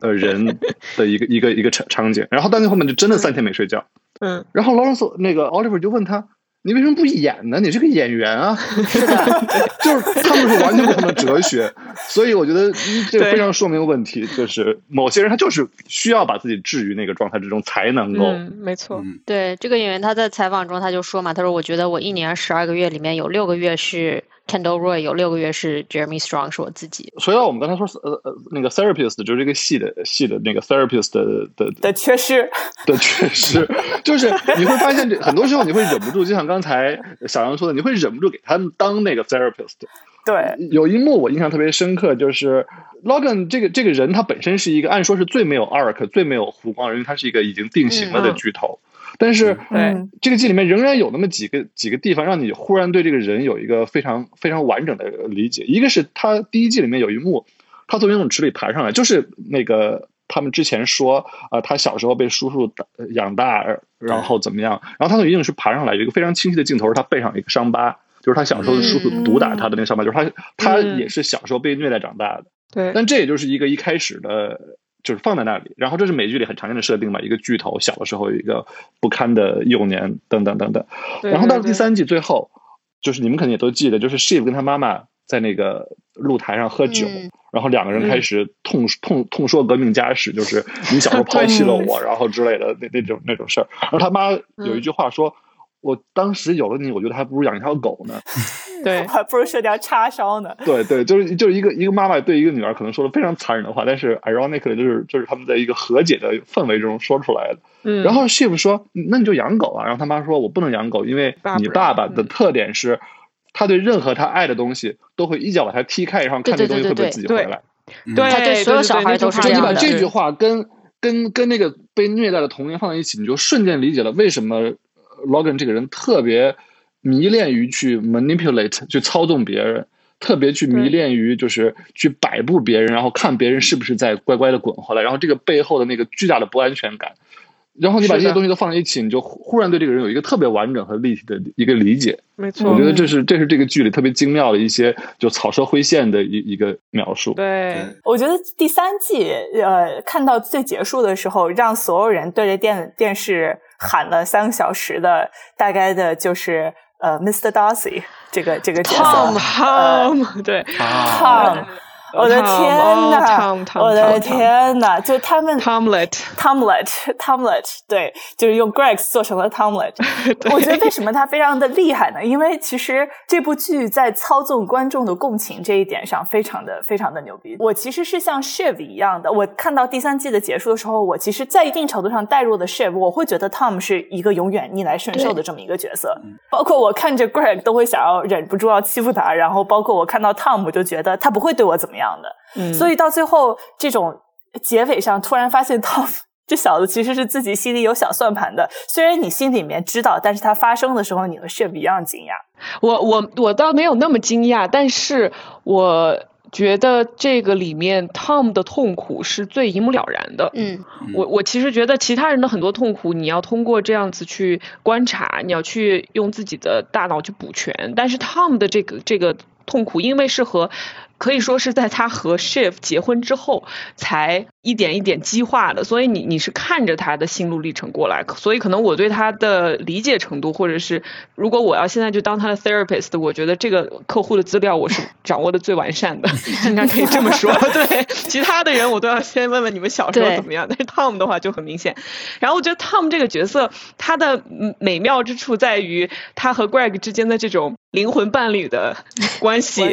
呃人的一个一个一个场场景，然后 Dustin Hoffman 就真的三天没睡觉，嗯，然后 Lawrence 那个 Oliver 就问他。你为什么不演呢？你是个演员啊！(laughs) 就是他们是完全不同的哲学，所以我觉得嗯这个非常说明问题，就是某些人他就是需要把自己置于那个状态之中才能够。嗯，没错，嗯对这个演员他在采访中他就说嘛，他说我觉得我一年十二个月里面有六个月是 Kendall Roy，有六个月是 Jeremy Strong，是我自己。所以我们刚才说呃呃那个 therapist 就是这个戏的戏的那个 therapist 的的的缺失，的缺失，就是你会发现这很多时候你会忍不住，就像刚才小杨说的，你会忍不住给他们当那个 therapist。对，有一幕我印象特别深刻，就是 Logan 这个这个人他本身是一个按说是最没有 arc、最没有弧光，因为他是一个已经定型了的嗯巨头。但是嗯这个剧里面仍然有那么几个几个地方，让你忽然对这个人有一个非常非常完整的理解。一个是他第一季里面有一幕，他从游泳池里爬上来，就是那个他们之前说啊、呃他小时候被叔叔养大，然后怎么样，然后他从游泳池爬上来，有一个非常清晰的镜头，是他背上有一个伤疤。就是他小时候的叔叔毒打他的那个伤疤，就是他他嗯也是小时候被虐待长大的。对，但这也就是一个一开始的，就是放在那里，然后这是美剧里很常见的设定嘛，一个巨头小的时候有一个不堪的幼年，等等等等。然后到了第三季最后，就是你们肯定也都记得，就是 Shiv 跟他妈妈在那个露台上喝酒，嗯然后两个人开始痛、痛痛说革命家史，就是你小时候 (laughs) 抛弃了我，然后之类的那那种那种事儿。然后他妈有一句话说。我当时有了你，我觉得还不如养一条狗呢。(laughs) (laughs) 对还不如射掉叉烧呢。(laughs) 对对，就是就是一个一个妈妈对一个女儿可能说的非常残忍的话，但是 ironically 就是就是他们在一个和解的氛围中说出来的。嗯，然后 Shiv 说：“那你就养狗啊。”然后他妈说：“我不能养狗，因为你爸爸的特点是，他对任何他爱的东西都会一脚把它踢开，然后看这东西会不会自己回来。嗯对，他对所有小孩都是就你把这样的这句话跟跟跟那个被虐待的童年放在一起，你就瞬间理解了为什么 Logan 这个人特别迷恋于去 manipulate 去操纵别人。特别去迷恋于就是去摆布别人，然后看别人是不是在乖乖的滚回来，然后这个背后的那个巨大的不安全感，然后你把这些东西都放在一起，你就忽然对这个人有一个特别完整和立体的一个理解。没错，我觉得这是这是这个剧里特别精妙的一些就草蛇灰线的一一个描述。对，我觉得第三季呃看到最结束的时候，让所有人对着电电视喊了三个小时的，大概的就是呃 Mr. Darcy 这个这个角色 Tom 呃 Tom，对啊，Tom，我的天哦呐我的天呐！就他们 Tomlet，Tomlet (laughs) Tomlet，对，就是用 Greg 做成了 Tomlet。(laughs) 我觉得为什么他非常的厉害呢？因为其实这部剧在操纵观众的共情这一点上非常的非常的牛逼。我其实是像 Shiv 一样的，我看到第三季的结束的时候，我其实在一定程度上带入了 Shiv，我会觉得 Tom 是一个永远逆来顺受的这么一个角色。包括我看着 Greg 都会想要忍不住要欺负他，然后包括我看到 Tom 我就觉得他不会对我怎么样的。嗯，所以到最后这种结尾上，突然发现 Tom (laughs) 这小子其实是自己心里有小算盘的，虽然你心里面知道，但是它发生的时候，你和 Shiv 一样惊讶。我我我倒没有那么惊讶，但是我觉得这个里面 Tom 的痛苦是最一目了然的。嗯，我我其实觉得其他人的很多痛苦，你要通过这样子去观察，你要去用自己的大脑去补全，但是 Tom 的这个这个痛苦，因为是和可以说是在他和 Shiv 结婚之后才一点一点激化的，所以你你是看着他的心路历程过来，所以可能我对他的理解程度，或者是如果我要现在就当他的 therapist，我觉得这个客户的资料我是掌握的最完善的，(laughs) 应该可以这么说。(laughs) 对，其他的人我都要先问问你们小时候怎么样，但是 Tom 的话就很明显。然后我觉得 Tom 这个角色，他的嗯美妙之处在于他和 Greg 之间的这种灵魂伴侣的 (laughs) 关系。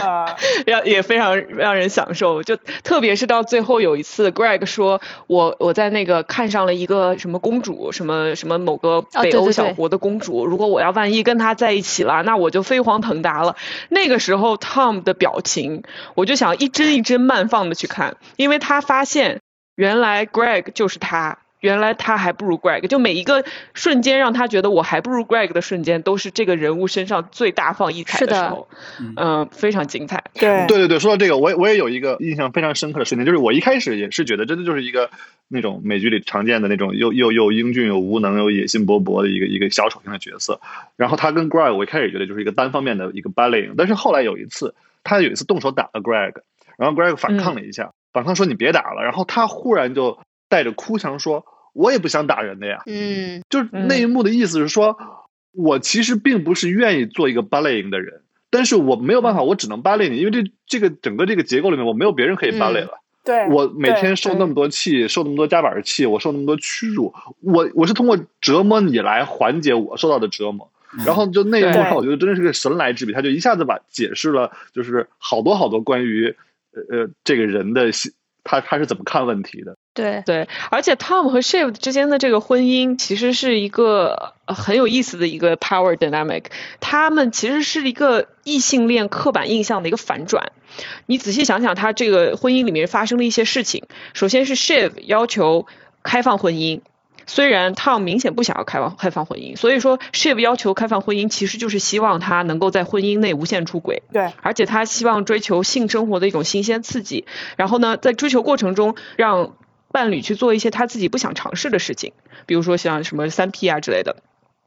啊，(laughs) 让也非常让人享受，就特别是到最后有一次，Greg 说我我在那个看上了一个什么公主，什么什么某个北欧小国的公主，如果我要万一跟她在一起了，那我就飞黄腾达了。那个时候 Tom 的表情，我就想一帧一帧慢放的去看，因为他发现原来 Greg 就是他。原来他还不如 Greg，就每一个瞬间让他觉得我还不如 Greg 的瞬间，都是这个人物身上最大放异彩的。时候，嗯、非常精彩。对。对对对，说到这个，我也我也有一个印象非常深刻的瞬间，就是我一开始也是觉得，真的就是一个那种美剧里常见的那种又又又英俊又无能又野心勃勃的一个一个小丑型的角色。然后他跟 Greg，我一开始觉得就是一个单方面的一个 bullying，但是后来有一次，他有一次动手打了 Greg，然后 Greg 反抗了一下，反抗说你别打了，然后他忽然就带着哭腔说：“我也不想打人的呀。”嗯，就是那一幕的意思是说，我其实并不是愿意做一个 bullying 的人，但是我没有办法，我只能 bully 你，因为这这个整个这个结构里面，我没有别人可以 bully 了。对，我每天受那么多气，受那么多夹板气，我受那么多屈辱，我我是通过折磨你来缓解我受到的折磨。然后就那一幕对让我觉得真的是个神来之笔，他就一下子把解释了，就是好多好多关于呃呃这个人的心他他是怎么看问题的。对，对，而且 Tom 和 Shiv 之间的这个婚姻其实是一个呃很有意思的一个 power dynamic，他们其实是一个异性恋刻板印象的一个反转。你仔细想想，他这个婚姻里面发生了一些事情，首先是 Shiv 要求开放婚姻。虽然 Tom 明显不想要开放开放婚姻，所以说 Shiv 要求开放婚姻，其实就是希望他能够在婚姻内无限出轨。对而且他希望追求性生活的一种新鲜刺激，然后呢，在追求过程中让伴侣去做一些他自己不想尝试的事情，比如说像什么三 P 啊之类的。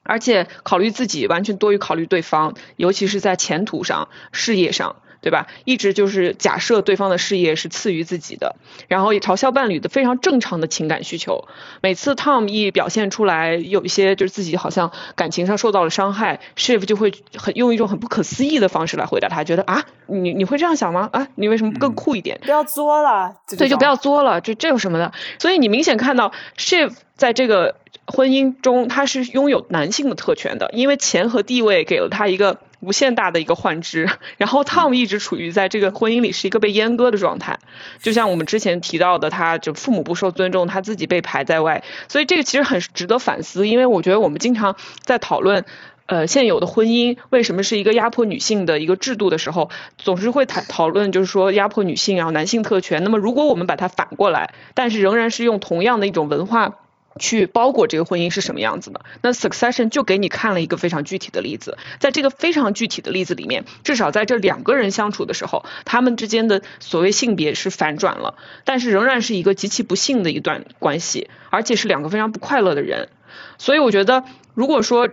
而且考虑自己完全多于考虑对方，尤其是在前途上、事业上，对吧？一直就是假设对方的事业是次于自己的，然后也嘲笑伴侣的非常正常的情感需求。每次 Tom 一表现出来有一些就是自己好像感情上受到了伤害，Shiv 就会很用一种很不可思议的方式来回答他，觉得啊，你你会这样想吗？啊，你为什么不更酷一点？不要作了，对，就不要作了，这这有什么的？所以你明显看到 Shiv 在这个婚姻中，他是拥有男性的特权的，因为钱和地位给了他一个无限大的一个幻肢。然后 Tom 一直处于在这个婚姻里是一个被阉割的状态，就像我们之前提到的，他就父母不受尊重，他自己被排在外，所以这个其实很值得反思，因为我觉得我们经常在讨论。呃，现有的婚姻为什么是一个压迫女性的一个制度的时候，总是会谈讨论，就是说压迫女性然后，男性特权。那么如果我们把它反过来，但是仍然是用同样的一种文化去包裹这个婚姻是什么样子的？那 Succession 就给你看了一个非常具体的例子，在这个非常具体的例子里面，至少在这两个人相处的时候，他们之间的所谓性别是反转了，但是仍然是一个极其不幸的一段关系，而且是两个非常不快乐的人。所以我觉得，如果说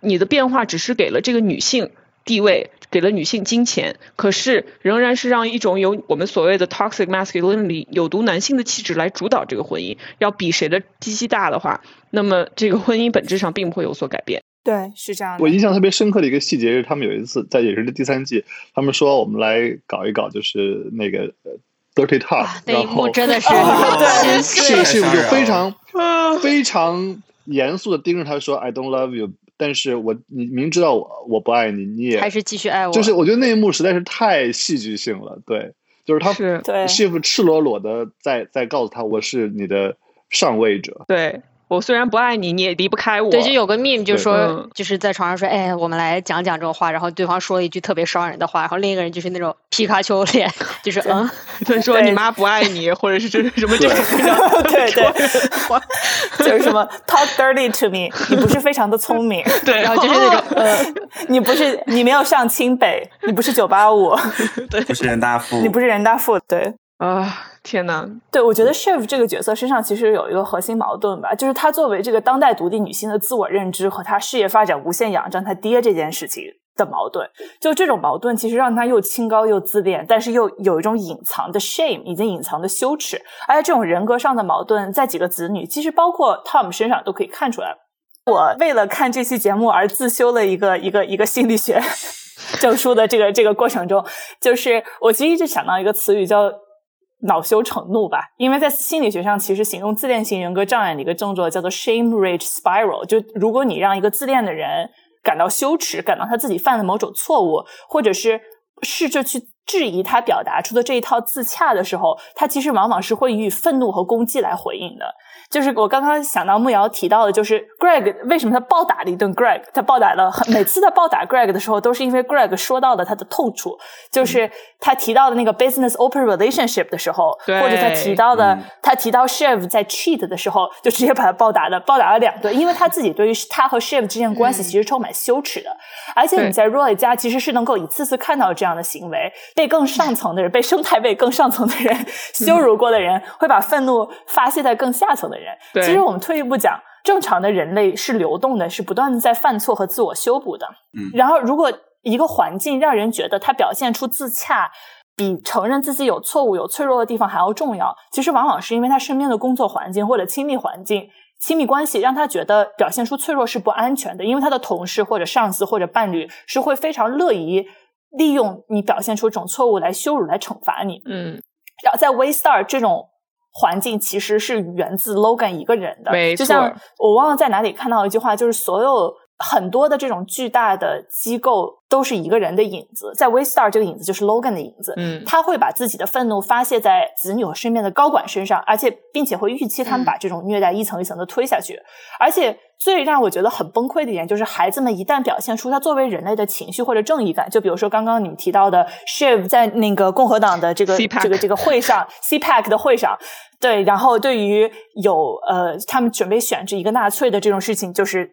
你的变化只是给了这个女性地位，给了女性金钱，可是仍然是让一种有我们所谓的 toxic masculinity 有毒男性的气质来主导这个婚姻，要比谁的鸡鸡大的话，那么这个婚姻本质上并不会有所改变。对，是这样的。我印象特别深刻的一个细节是，他们有一次在也是第三季，他们说我们来搞一搞，就是那个呃 dirty talk，、啊，那后幕真的是 (laughs) 对心碎。是是，我就非常啊 (laughs) 非常严肃的盯着他说 “I don't love you”，但是我你明知道我我不爱你，你也还是继续爱我，就是我觉得那一幕实在是太戏剧性了，对，就是他是。对。Shiv 赤裸裸的在在告诉他我是你的上位者，对。我虽然不爱你，你也离不开我。对，就有个 meme 就对说嗯，就是在床上说，哎，我们来讲讲这种话，然后对方说了一句特别伤人的话，然后另一个人就是那种皮卡丘脸，(laughs) 就是嗯，(laughs) 他说你妈不爱你，或者是这什么这种非常对 (laughs) 对，就是什么 talk dirty to me，你不是非常的聪明，对，然后就是那种呃，你不是你没有上清北，你不是九八五，对不是人大附，你不是人大附，对。啊，天呐，对，我觉得 Shiv 这个角色身上其实有一个核心矛盾吧，就是她作为这个当代独立女性的自我认知和她事业发展无限仰仗她爹这件事情的矛盾。就这种矛盾，其实让她又清高又自恋，但是又有一种隐藏的 shame，已经隐藏的羞耻。而且这种人格上的矛盾，在几个子女，其实包括 Tom 身上都可以看出来。我为了看这期节目而自修了一个一个一个心理学 (laughs) 证书的这个这个过程中，就是我其实一直想到一个词语叫恼羞成怒吧，因为在心理学上，其实形容自恋型人格障碍的一个症状叫做 shame rage spiral。就如果你让一个自恋的人感到羞耻，感到他自己犯了某种错误，或者是试着去质疑他表达出的这一套自洽的时候，他其实往往是会以愤怒和攻击来回应的。就是我刚刚想到木瑶提到的，就是 Greg 为什么他暴打了一顿 Greg，他暴打了很每次他暴打 Greg 的时候，都是因为 Greg 说到了他的痛处，就是他提到的那个 business open relationship 的时候，或者他提到的、嗯他提到 Shiv 在 cheat 的时候，就直接把他暴打了，暴打了两顿，因为他自己对于他和 Shiv 之间关系其实充满羞耻的，而且你在 Roy 家其实是能够一次次看到这样的行为，被更上层的人，被生态位更上层的人羞辱过的人，会把愤怒发泄在更下层的人。其实我们退一步讲，正常的人类是流动的，是不断的在犯错和自我修补的。嗯然后如果一个环境让人觉得他表现出自洽，比承认自己有错误、有脆弱的地方还要重要，其实往往是因为他身边的工作环境或者亲密环境。亲密关系让他觉得表现出脆弱是不安全的，因为他的同事或者上司或者伴侣是会非常乐意利用你表现出这种错误来羞辱、来惩罚你。嗯，然后在 Waystar 这种环境其实是源自 Logan 一个人的，没就像错。我忘了在哪里看到一句话，就是所有很多的这种巨大的机构都是一个人的影子，在 Waystar 这个影子就是 Logan 的影子，嗯他会把自己的愤怒发泄在子女和身边的高管身上，而且并且会预期他们把这种虐待一层一层的推下去，而且。最让我觉得很崩溃的一点就是，孩子们一旦表现出他作为人类的情绪或者正义感，就比如说刚刚你们提到的 Shiv 在那个共和党的这个这个这个会上 (laughs) CPAC 的会上，对，然后对于有呃他们准备选这一个纳粹的这种事情，就是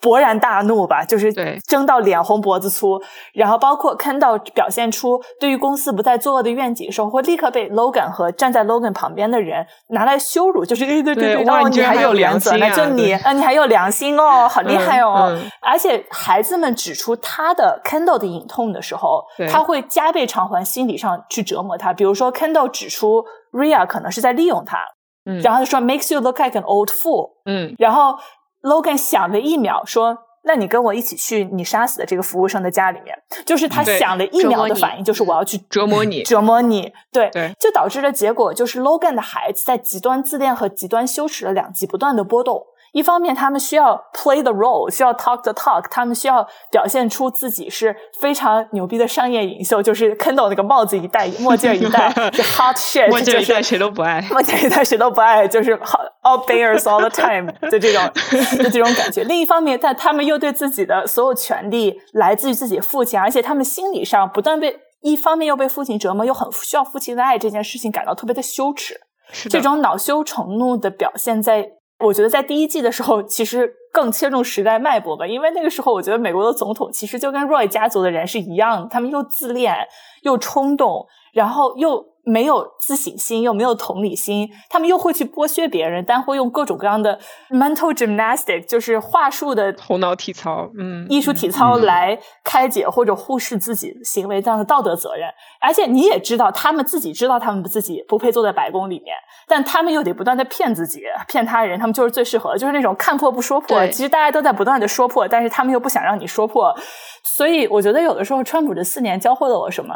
勃然大怒吧，就是争到脸红脖子粗。然后包括 Kendall 表现出对于公司不再作恶的愿景的时候，会立刻被 Logan 和站在 Logan 旁边的人拿来羞辱，就是对对对哇你还还有良原则，心啊就你啊，你还有良心哦，好厉害哦。嗯嗯而且孩子们指出他的 Kendall 的隐痛的时候，他会加倍偿还心理上去折磨他。比如说 Kendall 指出 Ria 可能是在利用他，嗯然后他说 makes you look like an old fool。嗯然后 Logan 想了一秒，说：“那你跟我一起去你杀死的这个服务生的家里面。”就是他想了一秒的反应，就是我要去折磨你折磨你。对，对就导致的结果就是 Logan 的孩子在极端自恋和极端羞耻的两极不断的波动。一方面，他们需要 play the role，需要 talk the talk，他们需要表现出自己是非常牛逼的商业领袖，就是 Kendall 那个帽子一戴，(laughs) 墨镜一戴，就 hot shit，墨镜就是一戴谁都不爱。(laughs) 墨镜一戴谁都不爱，就是 all bears all the time 的这种 (laughs) 的这种感觉。另一方面，但他们又对自己的所有权利来自于自己父亲，而且他们心理上不断被一方面又被父亲折磨，又很需要父亲的爱这件事情感到特别的羞耻。是这种恼羞成怒的表现在，我觉得在第一季的时候，其实更切中时代脉搏吧。因为那个时候，我觉得美国的总统其实就跟 Roy 家族的人是一样的，他们又自恋又冲动，然后又没有自省心，又没有同理心，他们又会去剥削别人，但会用各种各样的 mental gymnastic，就是话术的头脑体操，嗯，艺术体操嗯来开解或者忽视自己行为这样的道德责任，而且你也知道，他们自己知道他们自己不配坐在白宫里面，但他们又得不断的骗自己、骗他人，他们就是最适合的，就是那种看破不说破。对其实大家都在不断的说破，但是他们又不想让你说破，所以我觉得有的时候川普这四年教会了我什么。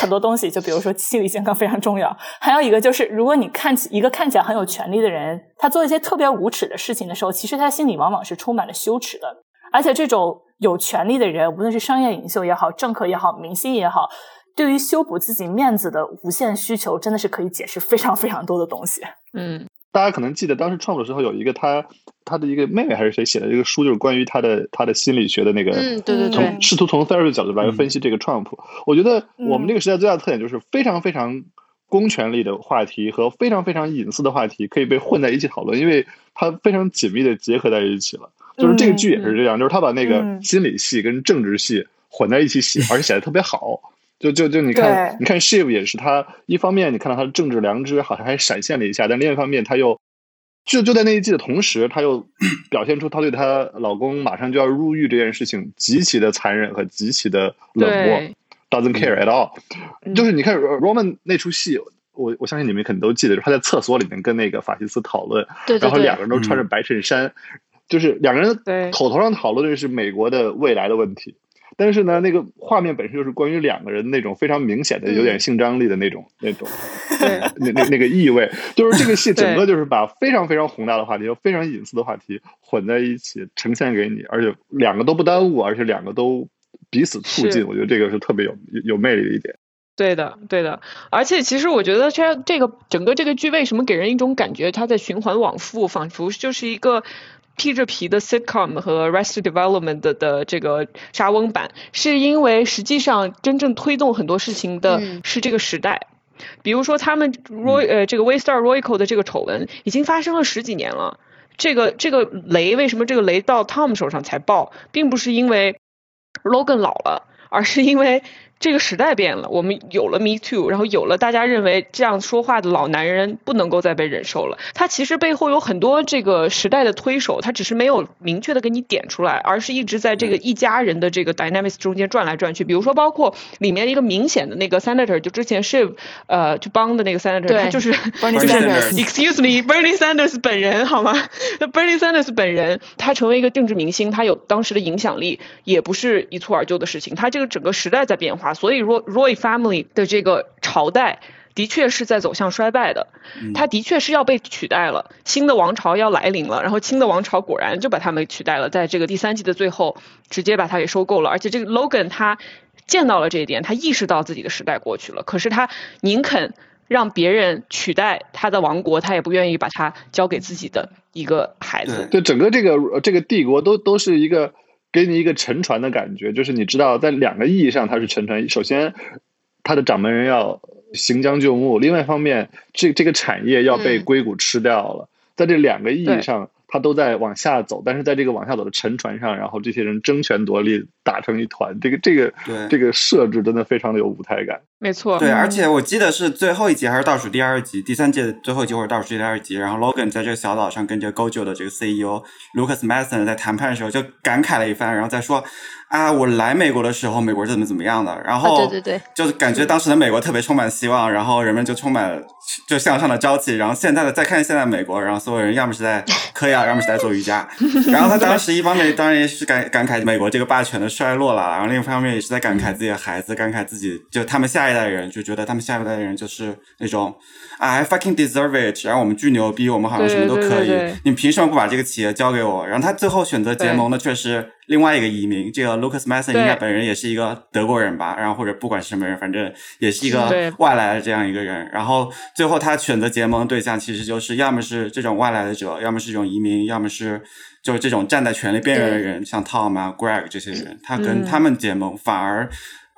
很多东西，就比如说心理健康非常重要，还有一个就是，如果你看起一个看起来很有权利的人，他做一些特别无耻的事情的时候，其实他心里往往是充满了羞耻的。而且这种有权利的人，无论是商业领袖也好，政客也好，明星也好，对于修补自己面子的无限需求，真的是可以解释非常非常多的东西。嗯，大家可能记得当时创的时候有一个他他的一个妹妹还是谁写的一个书，就是关于他的他的心理学的那个，嗯，对对对从，试图从 therapy 角度来分析这个 Trump。我觉得我们这个时代最大的特点就是非常非常公权力的话题和非常非常隐私的话题可以被混在一起讨论，因为它非常紧密的结合在一起了。就是这个剧也是这样，就是他把那个嗯心理系跟政治系混在一起写，(laughs) 而且写的特别好。就就就你看，你看 Shiv 也是他一方面，你看到他的政治良知好像还闪现了一下，但另一方面他又就就在那一季的同时，他又 (clears throat) 表现出他对她老公马上就要入狱这件事情极其的残忍和极其的冷漠，doesn't care at all。嗯。就是你看 Roman 那出戏，我我相信你们肯定都记得，就是他在厕所里面跟那个法西斯讨论，对对然后两，个人都穿着白衬衫，就是两个人对。口头上讨论的是美国的未来的问题，但是呢，那个画面本身就是关于两个人那种非常明显的有点嗯。性张力的那种、那种那那那个意味，就是这个戏整个就是把非常非常宏大的话题和非常隐私的话题混在一起呈现给你，而且两个都不耽误，而且两个都彼此促进，我觉得这个是特别有有魅力的一点。对的，对的，而且其实我觉得这这个整个这个剧为什么给人一种感觉，它在循环往复，仿佛就是一个披着皮的 sitcom 和 Arrested Development 的的这个沙翁版，是因为实际上真正推动很多事情的嗯是这个时代。比如说，他们 Roy 呃这个 Waystar Royco 的这个丑闻已经发生了十几年了。这个这个雷为什么这个雷到 Tom 手上才爆，并不是因为 Logan 老了，而是因为这个时代变了，我们有了 Me Too，然后有了大家认为这样说话的老男人不能够再被忍受了。他其实背后有很多这个时代的推手，他只是没有明确的给你点出来，而是一直在这个一家人的这个 dynamics 中间转来转去。比如说，包括里面一个明显的那个 senator，就之前 Shiv 呃就帮的那个 senator，对他就是 Bernie 就是 Sanders Excuse me，Bernie Sanders 本人好吗那？Bernie Sanders 本人，他成为一个政治明星，他有当时的影响力，也不是一蹴而就的事情。他这个整个时代在变化，所以 Roy Roy family 的这个朝代。的确是在走向衰败的，它的确是要被取代了，新的王朝要来临了，然后新的王朝果然就把他们取代了，在这个第三季的最后，直接把它给收购了，而且这个 Logan 他见到了这一点，他意识到自己的时代过去了，可是他宁肯让别人取代他的王国，他也不愿意把它交给自己的一个孩子。对整个这个这个帝国都都是一个给你一个沉船的感觉，就是你知道在两个意义上它是沉船。首先，它的掌门人要行将就木；另外一方面，这这个产业要被嗯硅谷吃掉了。在这两个意义对上，它都在往下走，但是在这个往下走的沉船上，然后这些人争权夺利，打成一团。这个这个对这个设置真的非常的有舞台感。没错，对，嗯而且我记得是最后一集还是倒数第二集，第三季的最后一集或者倒数第二集，然后 Logan 在这个小岛上跟这个 Gojo 的这个 CEO Lucas Mason 在谈判的时候就感慨了一番，然后再说啊，我来美国的时候，美国是怎么怎么样的，然后啊对对对就是感觉当时的美国特别充满希望，然后人们就充满就向上的朝气，然后现在的再看现在美国，然后所有人要么是在嗑药，要么是在做瑜伽，然后他当时一方面当然也是感感慨美国这个霸权的衰落了，然后另一方面也是在感慨自己的孩子，感慨自己就他们下一代人就觉得他们下一代人就是那种 I fucking deserve it，然后我们巨牛逼，我们好像什么都可以，对对对。对你凭什么不把这个企业交给我？然后他最后选择结盟的却是另外一个移民，这个 Lucas Mason 对应该本人也是一个德国人吧，然后或者不管是什么人，反正也是一个外来的这样一个人。然后最后他选择结盟的对象其实就是要么是这种外来的者，要么是这种移民，要么是就是这种站在权力边缘的人，像 Tom 啊、Greg 这些人，他跟嗯他们结盟反而。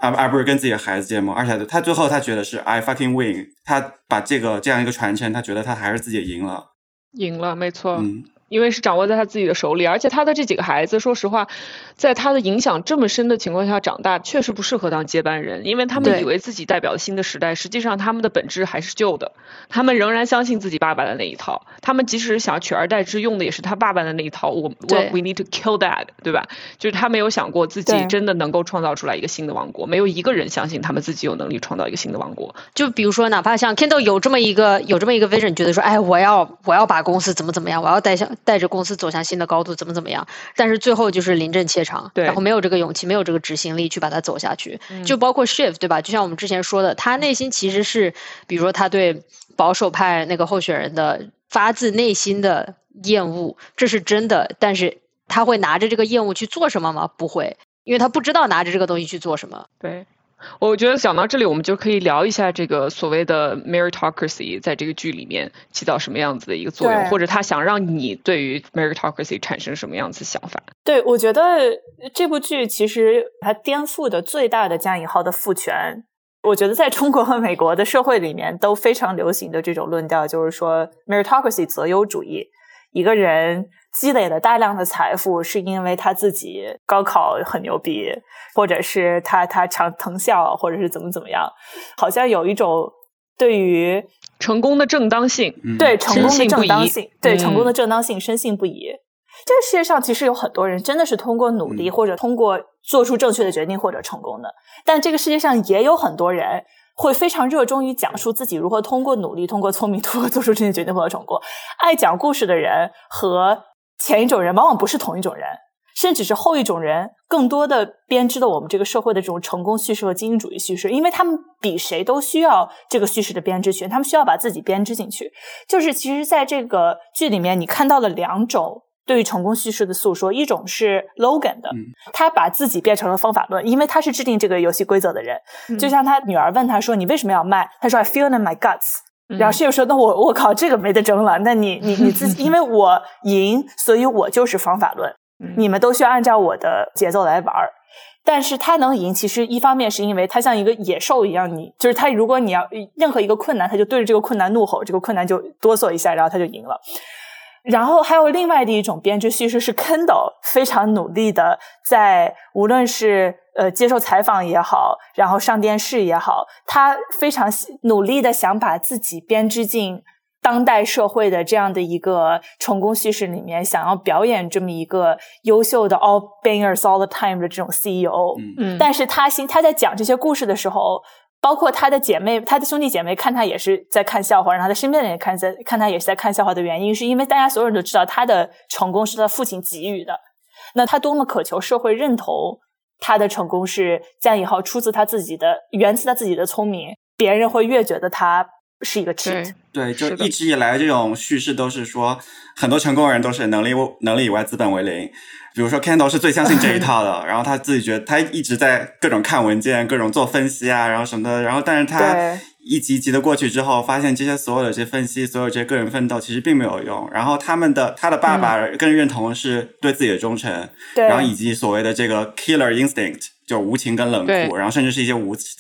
而而不是跟自己的孩子结盟，而且他最后他觉得是 I fucking win，他把这个这样一个传承，他觉得他还是自己赢了。赢了，没错。嗯，因为是掌握在他自己的手里，而且他的这几个孩子，说实话，在他的影响这么深的情况下长大，确实不适合当接班人，因为他们以为自己代表了新的时代，实际上他们的本质还是旧的，他们仍然相信自己爸爸的那一套，他们即使是想取而代之，用的也是他爸爸的那一套，我我 we need to kill that，对吧？就是他没有想过自己真的能够创造出来一个新的王国，没有一个人相信他们自己有能力创造一个新的王国。就比如说，哪怕像 Kindle 有这么一个有这么一个 vision，觉得说，哎，我要我要把公司怎么怎么样，我要带向带着公司走向新的高度，怎么怎么样，但是最后就是临阵怯场，然后没有这个勇气，没有这个执行力去把它走下去。嗯就包括 Shift 对吧？就像我们之前说的，他内心其实是，比如说他对保守派那个候选人的发自内心的厌恶，这是真的，但是他会拿着这个厌恶去做什么吗？不会，因为他不知道拿着这个东西去做什么。对，我觉得讲到这里，我们就可以聊一下这个所谓的 meritocracy 在这个剧里面起到什么样子的一个作用，或者他想让你对于 meritocracy 产生什么样子想法。对，我觉得这部剧其实它颠覆的最大的加引号的父权，我觉得在中国和美国的社会里面都非常流行的这种论调，就是说 meritocracy 择优主义，一个人积累了大量的财富，是因为他自己高考很牛逼，或者是他他常藤校，或者是怎么怎么样，好像有一种对于成功的正当性，嗯对成功的正当性，对嗯成功的正当性深信不疑。这个世界上其实有很多人真的是通过努力嗯或者通过做出正确的决定或者成功的，但这个世界上也有很多人会非常热衷于讲述自己如何通过努力、通过聪明、通过做出正确决定或者成功。爱讲故事的人和前一种人往往不是同一种人，甚至是后一种人更多的编织了我们这个社会的这种成功叙事和精英主义叙事，因为他们比谁都需要这个叙事的编织权，他们需要把自己编织进去。就是其实在这个剧里面，你看到了两种。对于成功叙事的诉说，一种是 Logan 的，嗯他把自己变成了方法论，因为他是制定这个游戏规则的人。就像他女儿问他说：“你为什么要卖？”他说：“I feel in my guts。”嗯然后室友说：“那我我靠，这个没得争了。那你你你自己，因为我赢，所以我就是方法论。嗯你们都需要按照我的节奏来玩儿。但是他能赢，其实一方面是因为他像一个野兽一样，你就是他，如果你要任何一个困难，他就对着这个困难怒吼，这个困难就哆嗦一下，然后他就赢了。然后还有另外的一种编织叙事是 Kendall 非常努力的在无论是呃接受采访也好，然后上电视也好，他非常努力的想把自己编织进当代社会的这样的一个成功叙事里面，想要表演这么一个优秀的 all bangers all the time 的这种 CEO。嗯嗯，但是他心他在讲这些故事的时候，包括他的姐妹、他的兄弟姐妹看他也是在看笑话，然后他的身边的人看在看他也是在看笑话的原因，是因为大家所有人都知道他的成功是他父亲给予的。那他多么渴求社会认同他的成功是加引号出自他自己的，源自他自己的聪明，别人会越觉得他是一个 cheat 对。就一直以来这种叙事都是说，很多成功人都是能力能力以外资本为零。比如说 Kendall 是最相信这一套的，(laughs) 然后他自己觉得他一直在各种看文件、各种做分析啊，然后什么的，然后但是他一集一集的过去之后，发现这些所有的这些分析，所有这些个人奋斗其实并没有用。然后他们的他的爸爸更认同是对自己的忠诚，对，然后以及所谓的这个 killer instinct，就无情跟冷酷，然后甚至是一些无耻。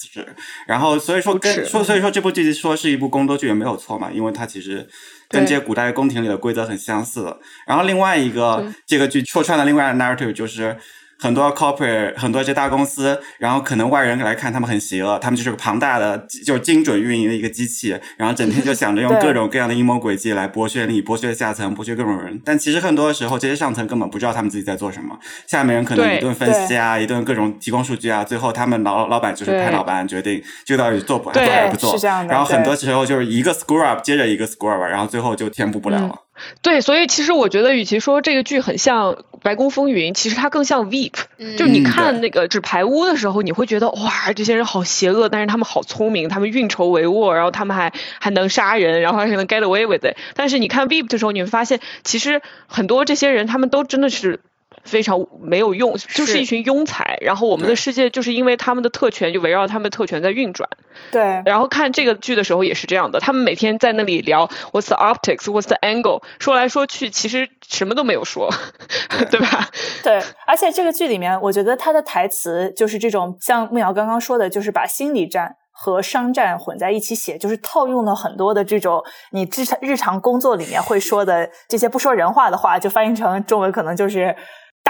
然后所以说跟说所以说这部剧说是一部宫斗剧也没有错嘛，因为它其实跟这些古代宫廷里的规则很相似。然后另外一个这个剧戳穿的另外的 narrative 就是。很多 corporate 很多这大公司，然后可能外人来看他们很邪恶，他们就是个庞大的就是精准运营的一个机器，然后整天就想着用 (laughs) 各种各样的阴谋诡计来剥削你、剥削下层、剥削各种人。但其实很多的时候，这些上层根本不知道他们自己在做什么，下面人可能一顿分析啊，一顿各种提供数据啊，最后他们老老板就是对拍老板决定这个到底做不对做还是不做，然后很多时候就是一个 screw up 接着一个 screw up，然后最后就填补不了了。对，所以其实我觉得，与其说这个剧很像《白宫风云》，其实它更像 Veep。就是你嗯看那个纸牌屋的时候，你会觉得哇，这些人好邪恶，但是他们好聪明，他们运筹帷幄，然后他们还还能杀人，然后还能 get away with it。但是你看 Veep 的时候，你会发现，其实很多这些人他们都真的是。非常没有用，就是是一群庸才。然后我们的世界就是因为他们的特权，就围绕他们的特权在运转。对然后看这个剧的时候也是这样的，他们每天在那里聊 What's the optics, What's the angle，说来说去其实什么都没有说，对吧？对，而且这个剧里面，我觉得他的台词就是这种，像木瑶刚刚说的，就是把心理战和商战混在一起写，就是套用了很多的这种你日常日常工作里面会说的这些不说人话的话，就翻译成中文可能就是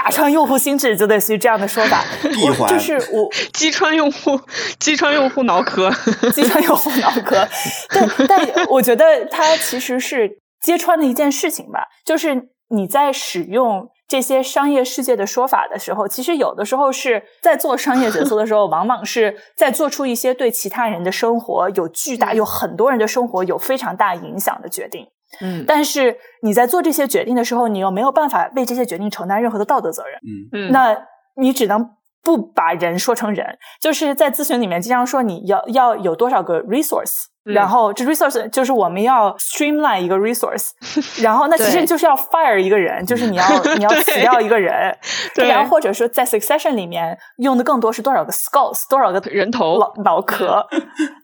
打穿用户心智，就类似于这样的说法。我闭环就是我 (laughs) 击穿用户，击穿用户脑壳。(laughs) 击穿用户脑壳。但，但我觉得它其实是揭穿了一件事情吧，就是你在使用这些商业世界的说法的时候，其实有的时候是在做商业决策的时候，往往是在做出一些对其他人的生活有巨大、有很多人的生活有非常大影响的决定。嗯但是你在做这些决定的时候，你又没有办法为这些决定承担任何的道德责任。嗯，嗯，那你只能不把人说成人，就是在咨询里面经常说你要要有多少个 resource，、嗯然后这 resource 就是我们要 streamline 一个 resource，(laughs) 然后那其实就是要 fire 一个人，就是你要 (laughs) 你要辞掉一个人，(laughs) 对。然后或者说在 succession 里面用的更多是多少个 skulls，多少个人头脑脑壳，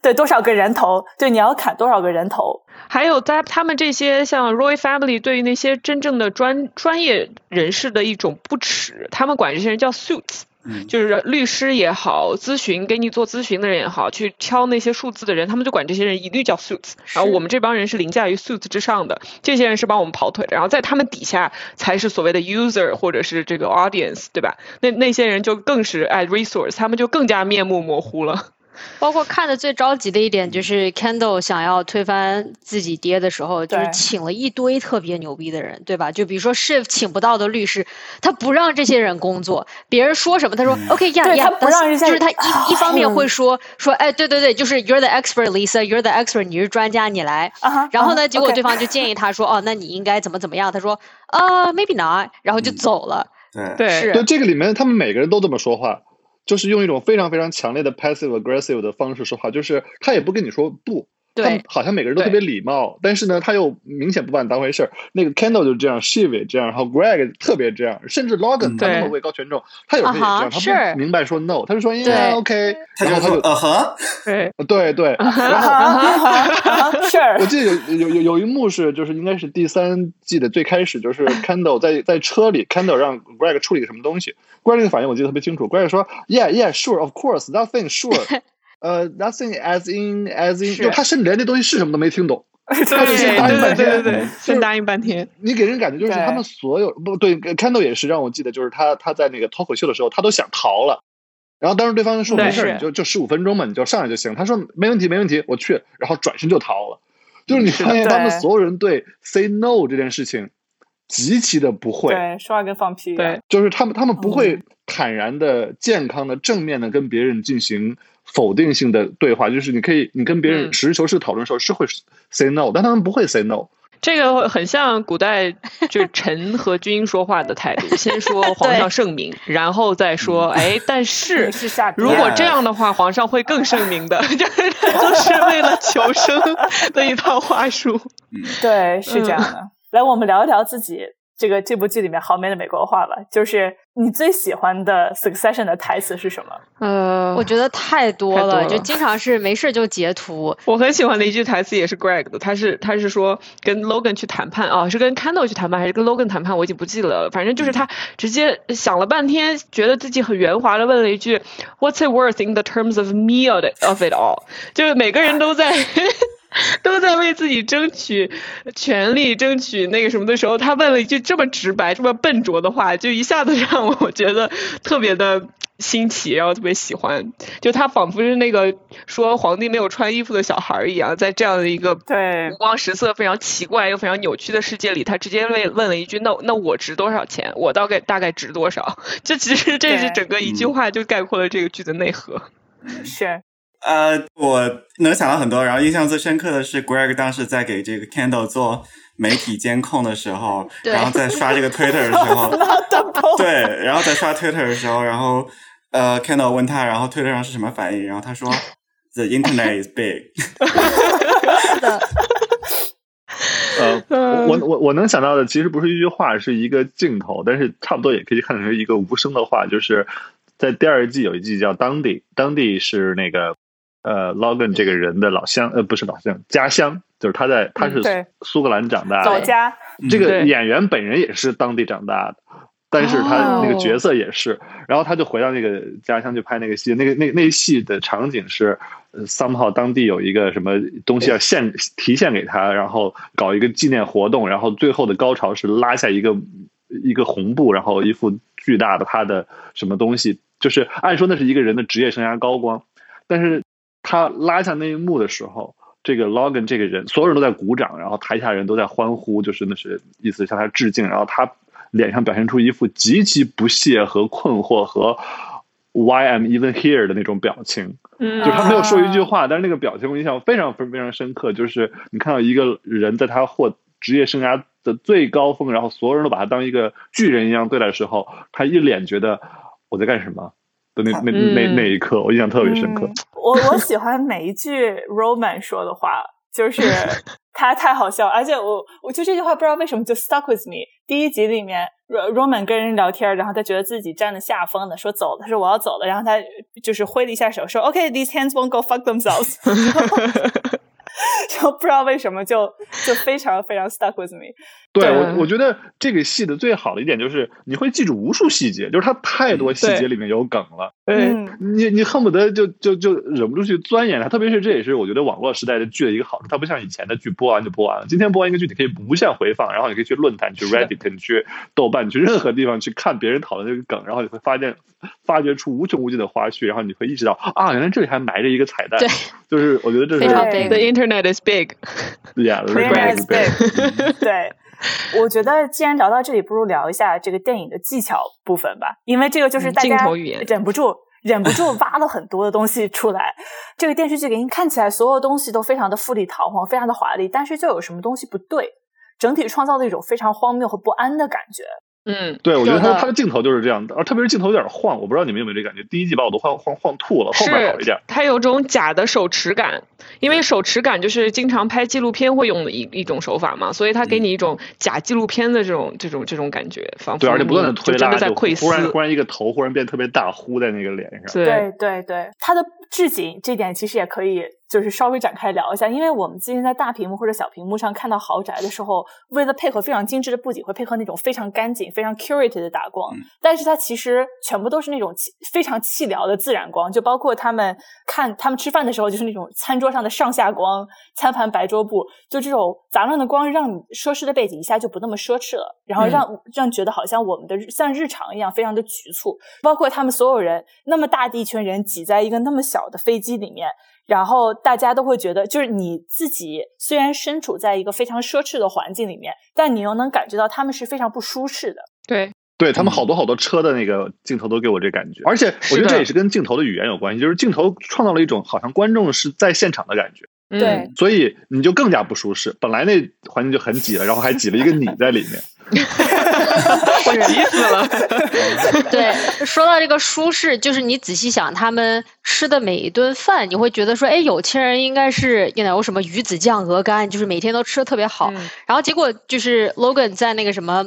对，多少个人头，对，你要砍多少个人头，还有在他们这些像 Roy Family 对于那些真正的专专业人士的一种不耻，他们管这些人叫 suits。嗯就是律师也好，咨询给你做咨询的人也好，去敲那些数字的人，他们就管这些人一律叫 suits。然后我们这帮人是凌驾于 suits 之上的，这些人是帮我们跑腿的，然后在他们底下才是所谓的 user 或者是这个 audience，对吧？那那些人就更是哎 resource，他们就更加面目模糊了。包括看的最着急的一点就是 Kendall 想要推翻自己爹的时候，就是请了一堆特别牛逼的人，对吧？就比如说 Shiv 请不到的律师，他不让这些人工作，别人说什么，他说 OK 呀呀他，不让就是他一一方面嗯。会说说，哎，对对对，就是 You're the expert Lisa，You're the expert，你是专家，你来。然后呢，结果对方就建议他说，哦，那你应该怎么怎么样？他说，啊，maybe not，然后就走了。对。对，是对，这个里面他们每个人都这么说话，就是用一种非常非常强烈的 passive aggressive 的方式说话，就是他也不跟你说不。他好像每个人都特别礼貌，但是呢，他又明显不把你当回事儿。那个 Kendall 就这样，Shiv 也这样，然后 Greg 特别这样，甚至 Logan 他那么位高权重，他有时候也这样，他不明白说 no，他就说对。Yeah OK，他就说然后他就啊哈，(laughs) 对，对对，然后啊我记得有有有有一幕是，就是应该是第三季的最开始，就是 Kendall 在在车里，Kendall 让 Greg 处理个什么东西，Greg 的反应我记得特别清楚，Greg 说 Yeah Yeah Sure Of Course That thing Sure，呃 That thing as in as in，就他甚至连那东西是什么都没听懂，(laughs) 对他就先对对答应半天，对对对，先答应半天。你给人感觉就是他们所有不对，Kendall 也是让我记得，就是他他在那个脱口秀的时候，他都想逃了。然后当时对方就说没事你就就十五分钟嘛，你就上来就行。他说没问题，没问题，我去。然后转身就逃了。就是你发现他们所有人对 say no 这件事情极其的不会，对，说话跟放屁一样对，就是他们他们不嗯会坦然的、健康的、正面的跟别人进行否定性的对话。就是你可以，你跟别人嗯实事求是讨论的时候是会 say no，但他们不会 say no。这个很像古代 (laughs) 就是臣和君说话的态度，先说皇上圣明，(laughs) 然后再说，哎，但是 (laughs) 如果这样的话，皇上会更圣明的，就是就是为了求生的一套话术。对，是这样嗯的。来，我们聊一聊自己这个这部剧里面好美的美国话吧。就是你最喜欢的 Succession 的台词是什么？呃，我觉得太多了就经常是没事就截图。我很喜欢的一句台词也是 Greg 的，他是他是说跟 Logan 去谈判啊，是跟 Kendall 去谈判还是跟 Logan 谈判，我已经不记得了。反正就是他直接想了半天，觉得自己很圆滑的问了一句 What's it worth in the terms of me of it of it all？就是每个人都在。都在为自己争取权利、争取那个什么的时候，他问了一句这么直白、这么笨拙的话，就一下子让我觉得特别的新奇，然后特别喜欢。就他仿佛是那个说皇帝没有穿衣服的小孩一样，在这样的一个对五光十色、非常奇怪又非常扭曲的世界里，他直接问问了一句：“那那我值多少钱？我大概大概值多少？” (laughs) 这其实这是整个一句话就概括了这个剧的内核。是呃，我能想到很多，然后印象最深刻的是 Greg 当时在给这个 Candle 做媒体监控的时候，(laughs) 然后在刷这个 Twitter 的时候，(laughs) 对，然后在刷 Twitter 的时候，然后呃，Kendall 问他，然后 Twitter 上是什么反应，然后他说 (laughs) The internet is big。呃，我我我能想到的其实不是一句话，是一个镜头，但是差不多也可以看成一个无声的话，就是在第二季有一季叫《当地》，当地是那个呃 Logan 这个人的老乡，呃，不是老乡，家乡，就是他在他是苏格兰长大的，老家，这个演员本人也是当地长大的。但是他那个角色也是，然后他就回到那个家乡去拍那个戏，那个那那戏的场景是，呃，somehow 当地有一个什么东西要献提献给他，然后搞一个纪念活动，然后最后的高潮是拉下一个一个红布，然后一幅巨大的他的什么东西，就是按说那是一个人的职业生涯高光，但是他拉下那一幕的时候，这个 Logan 这个人，所有人都在鼓掌，然后台下人都在欢呼，就是那是意思向他致敬，然后他脸上表现出一副极其不屑和困惑和 Why I'm even here 的那种表情，嗯。就是他没有说一句话，但是那个表情我印象非常非常非常深刻，就是你看到一个人在他获职业生涯的最高峰，然后所有人都把他当一个巨人一样对待的时候，他一脸觉得我在干什么，的那那那那一刻，我印象特别深刻。我我喜欢每一句 Roman 说的话，就是 (laughs) 他太好笑，而且我我就这句话不知道为什么就 stuck with me。第一集里面，Roman 跟人聊天，然后他觉得自己占了下风的，说走他说我要走了，然后他就是挥了一下手说 OK，these hands won't go fuck themselves。(laughs) 就不知道为什么就就非常非常 stuck with me。对我，我觉得这个戏的最好的一点就是你会记住无数细节，就是它太多细节里面有梗了。嗯，你你恨不得就就就忍不住去钻研它。特别是这也是我觉得网络时代的剧的一个好处，它不像以前的剧播完就播完了。今天播完一个剧，你可以无限回放，然后你可以去论坛、去 Reddit、你去豆瓣、你去任何地方去看别人讨论这个梗，然后你会发现发掘出无穷无尽的花絮，然后你会意识到啊，原来这里还埋着一个彩蛋。对，就是我觉得这是 The internet is big. Yeah, the internet is big. (laughs) 对。我觉得既然聊到这里，不如聊一下这个电影的技巧部分吧，因为这个就是大家忍不住、忍不住 (laughs) 挖了很多的东西出来。这个电视剧给你看起来所有东西都非常的富丽堂皇、非常的华丽，但是就有什么东西不对，整体创造了一种非常荒谬和不安的感觉。嗯，对，我觉得他他的镜头就是这样的，而特别是镜头有点晃，我不知道你们有没有这感觉。第一季把我都晃晃晃吐了，后面好一点。它有种假的手持感，因为手持感就是经常拍纪录片会用的一一种手法嘛，所以它给你一种假纪录片的这种这种这种感觉，仿佛对，而且不断的推拉，在窥忽然忽然一个头忽然变特别大，糊在那个脸上。对对对，他的置景这点其实也可以。就是稍微展开聊一下，因为我们之前在大屏幕或者小屏幕上看到豪宅的时候，为了配合非常精致的布景，会配合那种非常干净、非常 curated 的打光。但是它其实全部都是那种非常气疗的自然光，就包括他们看他们吃饭的时候，就是那种餐桌上的上下光、餐盘白桌布，就这种杂乱的光，让你奢侈的背景一下就不那么奢侈了，然后让让觉得好像我们的像日常一样非常的局促。包括他们所有人那么大的一群人挤在一个那么小的飞机里面。然后大家都会觉得，就是你自己虽然身处在一个非常奢侈的环境里面，但你又能感觉到他们是非常不舒适的。对，对他们好多好多车的那个镜头都给我这感觉，而且我觉得这也是跟镜头的语言有关系，就是镜头创造了一种好像观众是在现场的感觉。对，所以你就更加不舒适。本来那环境就很挤了，然后还挤了一个你在里面。(laughs) (laughs) 我急死了。(laughs) 对，说到这个舒适，就是你仔细想，他们吃的每一顿饭，你会觉得说，哎，有钱人应该是有什么鱼子酱鹅肝，就是每天都吃的特别好。然后结果就是 Logan 在那个什么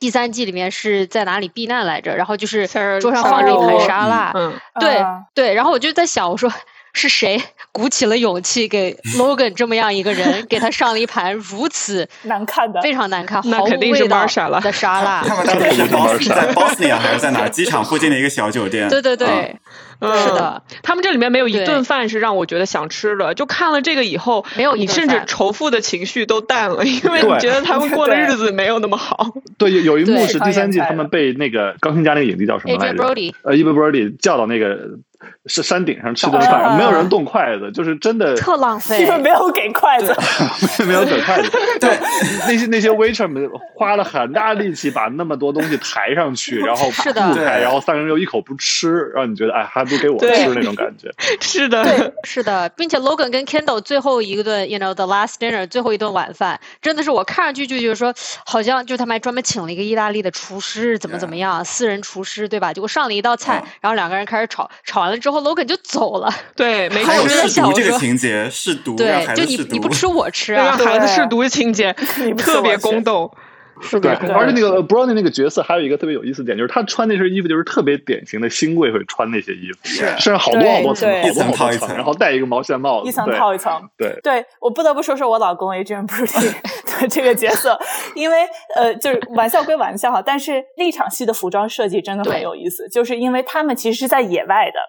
第三季里面是在哪里避难来着？然后就是桌上放着一盘沙拉。嗯，对对。然后我就在想，我说。是谁鼓起了勇气给 Logan 这么样一个人，给他上了一盘如此 (laughs) 难看的、非常难看、毫无味道的沙拉？他们当时是 (laughs) Boston，在 Bosnia 还是在哪？机场附近的一个小酒店。(laughs) 对对对，是的。他们这里面没有一顿饭是让我觉得想吃的。就看了这个以后，没有你甚至仇富的情绪都淡了，因为你觉得他们过的日子没有那么好。对，有有一幕是第三季，他们被那个钢琴家那个影帝叫什么来着？呃 e v a Brody 叫到那个。是山顶上吃顿饭，没有人动筷子，就是真的特浪费，因为没有给筷子，(laughs) 没有给筷子。(laughs) 对，那些那些 waiter 们花了很大力气把那么多东西抬上去，然后是的，然后三个人又一口不吃，让你觉得哎，还不如给我吃那种感觉。(laughs) 是的，是的，并且 Logan 跟 Kendall 最后一顿，you know the last dinner，最后一顿晚饭，真的是我看上去就觉得说，好像就他们还专门请了一个意大利的厨师，怎么怎么样，私人厨师对吧？结果上了一道菜，然后两个人开始吵，吵完。了之后，Logan 就走了。(laughs) 对，没有试毒这个情节，试毒，对，就你你不吃我吃啊，让孩子试毒的情节 (laughs) 特别宫斗。是的，而且那个 Brownie 那个角色还有一个特别有意思点，就是他穿那身衣服就是特别典型的新贵会穿那些衣服，身上好多好多层，一层套一层，然后戴一个毛线帽子，一层套一层。对，对我不得不说说我老公 Adrian Brody (laughs) 的这个角色，因为呃，就是玩笑归玩笑哈，但是那场戏的服装设计真的很有意思，就是因为他们其实是在野外的，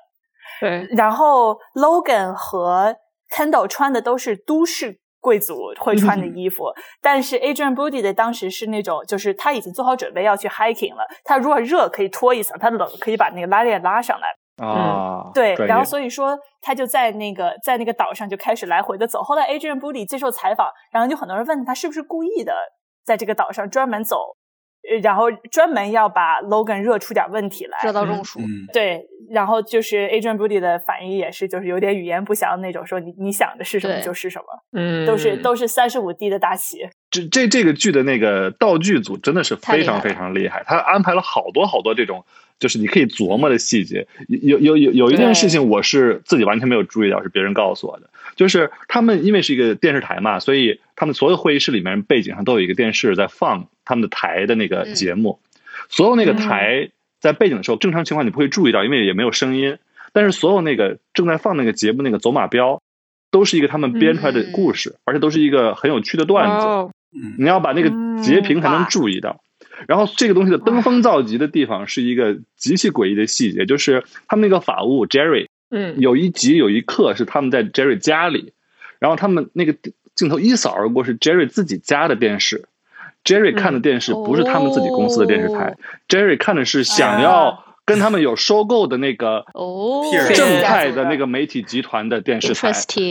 对，然后 Logan 和 Kendall 穿的都是都市。贵族会穿的衣服，但是 Adrian Brody 的当时是那种，就是他已经做好准备要去 hiking 了。他如果热可以脱一层，他冷可以把那个拉链拉上来。啊，对，然后所以说他就在那个在那个岛上就开始来回的走。后来 Adrian Brody 接受采访，然后就很多人问他是不是故意的在这个岛上专门走然后专门要把 Logan 热出点问题来，热到中暑。嗯，对，然后就是 Adrian Brody 的反应也是，就是有点语言不详那种，说你你想的是什么就是什么，嗯，都是都是三十五 D 的大旗。这这这个剧的那个道具组真的是非常非常厉害，他安排了好多好多这种就是你可以琢磨的细节。有有有有一件事情我是自己完全没有注意到，是别人告诉我的，就是他们因为是一个电视台嘛，所以他们所有会议室里面背景上都有一个电视在放他们的台的那个节目，所有那个台在背景的时候，正常情况你不会注意到，因为也没有声音，但是所有那个正在放那个节目那个走马标。都是一个他们编出来的故事，而且都是一个很有趣的段子。哦你要把那个截屏才能注意到。然后这个东西的登峰造极的地方是一个极其诡异的细节，就是他们那个法务 Jerry 嗯有一集有一刻是他们在 Jerry 家里，然后他们那个镜头一扫而过是 Jerry 自己家的电视。Jerry 看的电视不是他们自己公司的电视台、j e r r y 看的是想要跟他们有收购的那个哦，正派的那个媒体集团的电视台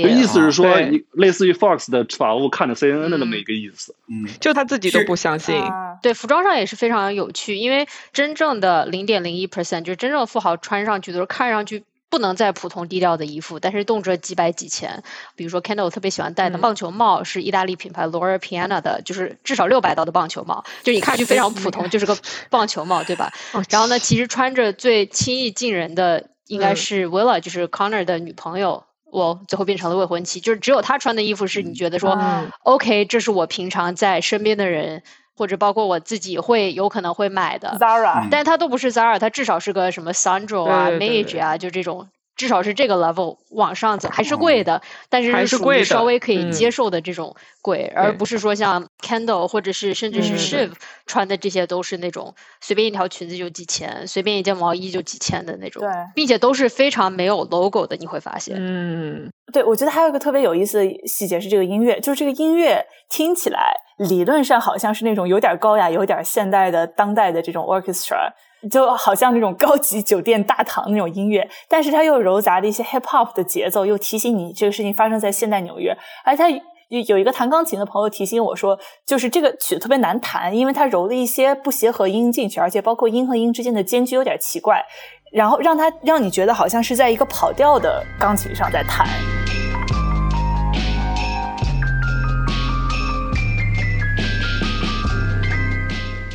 意思是说，类似于 Fox 的法务看的 CNN 的那么一个意思。嗯，就他自己都不相信。啊。对，服装上也是非常有趣，因为真正的零点零一 percent 就是真正的富豪穿上去都是看上去不能再普通低调的衣服，但是动辄几百几千。比如说 Kendall 特别喜欢戴的嗯棒球帽是意大利品牌 Laura Piana 的，就是至少六百刀的棒球帽，就你看上去非常普通，就是个棒球帽，对吧？哦然后呢，其实穿着最轻易近人的应该嗯是 Willa，、就是 Connor 的女朋友。我最后变成了未婚妻，就是只有她穿的衣服是你觉得说、嗯 OK，这是我平常在身边的人，或者包括我自己会有可能会买的，Zara，但它都不是 Zara，它至少是个什么 Sandro 啊、Mage 啊，就这种。至少是这个 level 往上走，还是贵的，但是还是属于贵稍微可以嗯。接受的这种贵，而不是说像 Candle 或者是甚至是嗯 Shiv 穿的这些都是那种随便一条裙子就几千，随便一件毛衣就几千的那种对，并且都是非常没有 logo 的，你会发现。嗯，对，我觉得还有一个特别有意思的细节是这个音乐，就是这个音乐听起来理论上好像是那种有点高雅、有点现代的当代的这种 orchestra，就好像那种高级酒店大堂那种音乐，但是它又糅杂了一些 hip hop 的节奏，又提醒你这个事情发生在现代纽约，而它。有有一个弹钢琴的朋友提醒我说，就是这个曲子特别难弹，因为它揉了一些不协和音进去，而且包括音和音之间的间距有点奇怪，然后让它让你觉得好像是在一个跑调的钢琴上在弹。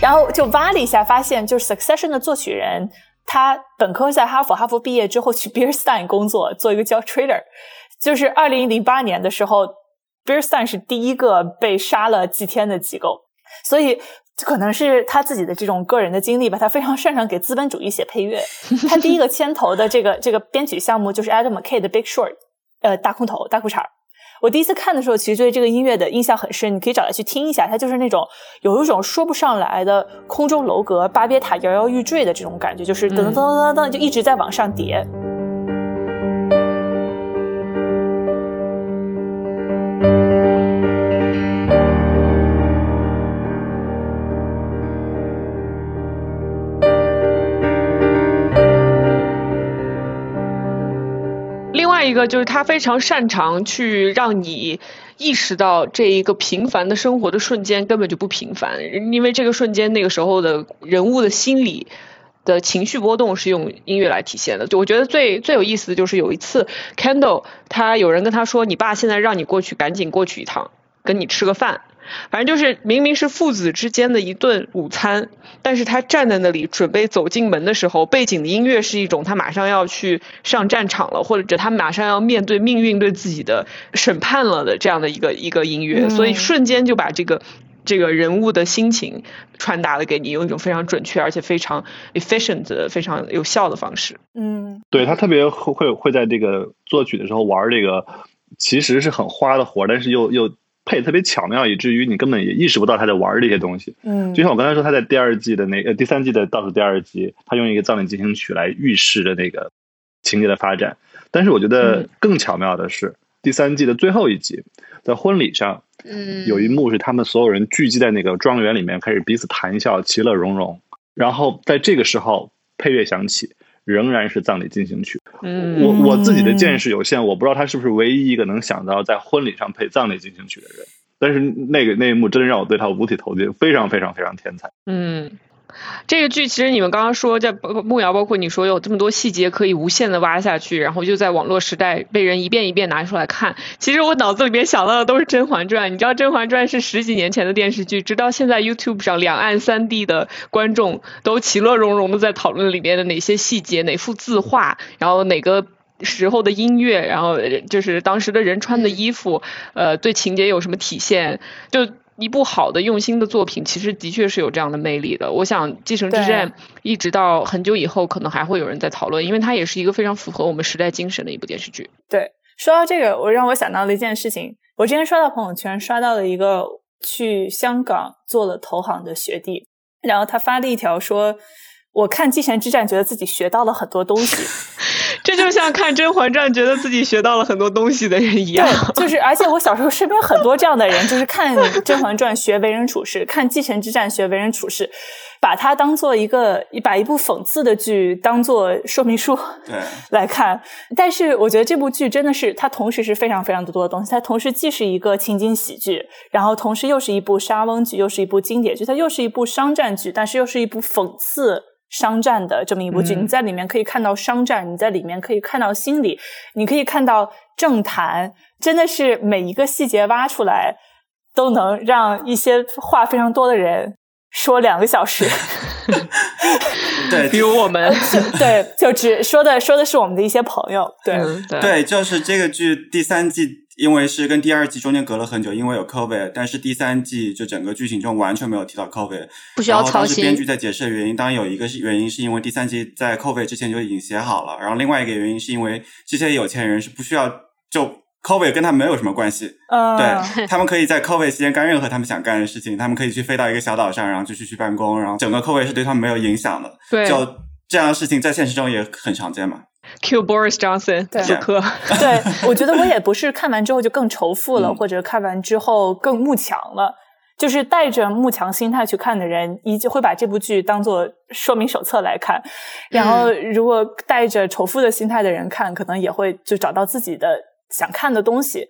然后就挖了一下，发现就是《Succession》的作曲人，他本科在哈佛，哈佛毕业之后去 Beer Stein 工作，做一个叫 trader。就是二零零八年的时候，Beer Stein 是第一个被杀了祭天的机构，所以可能是他自己的这种个人的经历吧，他非常擅长给资本主义写配乐。(laughs) 他第一个牵头的这个这个编曲项目就是 Adam McKay 的《Big Short》，呃，大空头、大裤衩儿。我第一次看的时候，其实对这个音乐的印象很深，你可以找来去听一下。它就是那种有一种说不上来的空中楼阁、巴别塔摇摇欲坠的这种感觉，就是噔噔噔噔噔，就一直在往上叠。另一个就是他非常擅长去让你意识到这一个平凡的生活的瞬间根本就不平凡，因为这个瞬间那个时候的人物的心理的情绪波动是用音乐来体现的。就我觉得最最有意思的就是有一次，Candle，他有人跟他说：“你爸现在让你过去，赶紧过去一趟，跟你吃个饭。”反正就是明明是父子之间的一顿午餐，但是他站在那里准备走进门的时候，背景的音乐是一种他马上要去上战场了，或者他马上要面对命运对自己的审判了的这样的一个一个音乐，嗯所以瞬间就把这个这个人物的心情传达了给你，用一种非常准确而且非常 efficient 的、非常有效的方式。嗯。对他特别会会会在这个作曲的时候玩这个，其实是很花的活儿，但是又又配得特别巧妙，以至于你根本也意识不到他在玩这些东西。嗯，就像我刚才说，他在第二季的那呃第三季的倒数第二集，他用一个葬礼进行曲来预示着那个情节的发展。但是我觉得嗯更巧妙的是，第三季的最后一集，在婚礼上嗯，有一幕是他们所有人聚集在那个庄园里面，开始彼此谈笑，其乐融融。然后在这个时候，配乐响起，仍然是葬礼进行曲。嗯我我自己的见识有限，我不知道他是不是唯一一个能想到在婚礼上配葬礼进行曲的人。但是那个那一幕真的让我对他五体投地，非常非常非常天才。嗯。这个剧其实你们刚刚说，在梦瑶包括你说有这么多细节可以无限的挖下去，然后就在网络时代被人一遍一遍拿出来看。其实我脑子里面想到的都是《甄嬛传》，你知道《甄嬛传》是十几年前的电视剧，直到现在 YouTube 上两岸三地的观众都其乐融融的在讨论里面的哪些细节、哪幅字画，然后哪个时候的音乐，然后就是当时的人穿的衣服，呃，对情节有什么体现，就。一部好的用心的作品，其实的确是有这样的魅力的。我想《继承之战》一直到很久以后，可能还会有人在讨论，因为它也是一个非常符合我们时代精神的一部电视剧。对，说到这个，我让我想到了一件事情。我之前刷到朋友圈，刷到了一个去香港做了投行的学弟，然后他发了一条说：“我看《继承之战》，觉得自己学到了很多东西。” (laughs) 这就像看《甄嬛传》，觉得自己学到了很多东西的人一样。对，就是，(laughs) 而且我小时候身边很多这样的人，就是看《甄嬛传》学为人处事，看《继承之战》学为人处事，把它当做一个，把一部讽刺的剧当做说明书 (laughs) 来看。但是我觉得这部剧真的是，它同时是非常非常多的东西。它同时既是一个情景喜剧，然后同时又是一部沙翁剧，又是一部经典剧，它又是一部商战剧，但是又是一部讽刺。商战的这么一部剧，你在里面可以看到商战，你在里面可以看到心理，你可以看到政坛，真的是每一个细节挖出来，都能让一些话非常多的人说两个小时。对，比如我们，对，就只说的说的是我们的一些朋友，对对，就是这个剧第三季。因为是跟第二季中间隔了很久，因为有 COVID，但是第三季就整个剧情中完全没有提到 COVID，不需要操心。当时编剧在解释的原因，当然有一个是原因是因为第三季在 COVID 之前就已经写好了，然后另外一个原因是因为这些有钱人是不需要就 COVID 跟他们没有什么关系，对他们可以在 COVID 期间干任何他们想干的事情，他们可以去飞到一个小岛上，然后继续去办公，然后整个 COVID 是对他们没有影响的。对，就这样的事情在现实中也很常见嘛。Q Boris Johnson，对，对，我觉得我也不是看完之后就更仇富了，或者看完之后更慕强了，就是带着慕强心态去看的人，依旧会把这部剧当做说明手册来看。然后，如果带着仇富的心态的人看，可能也会就找到自己的想看的东西。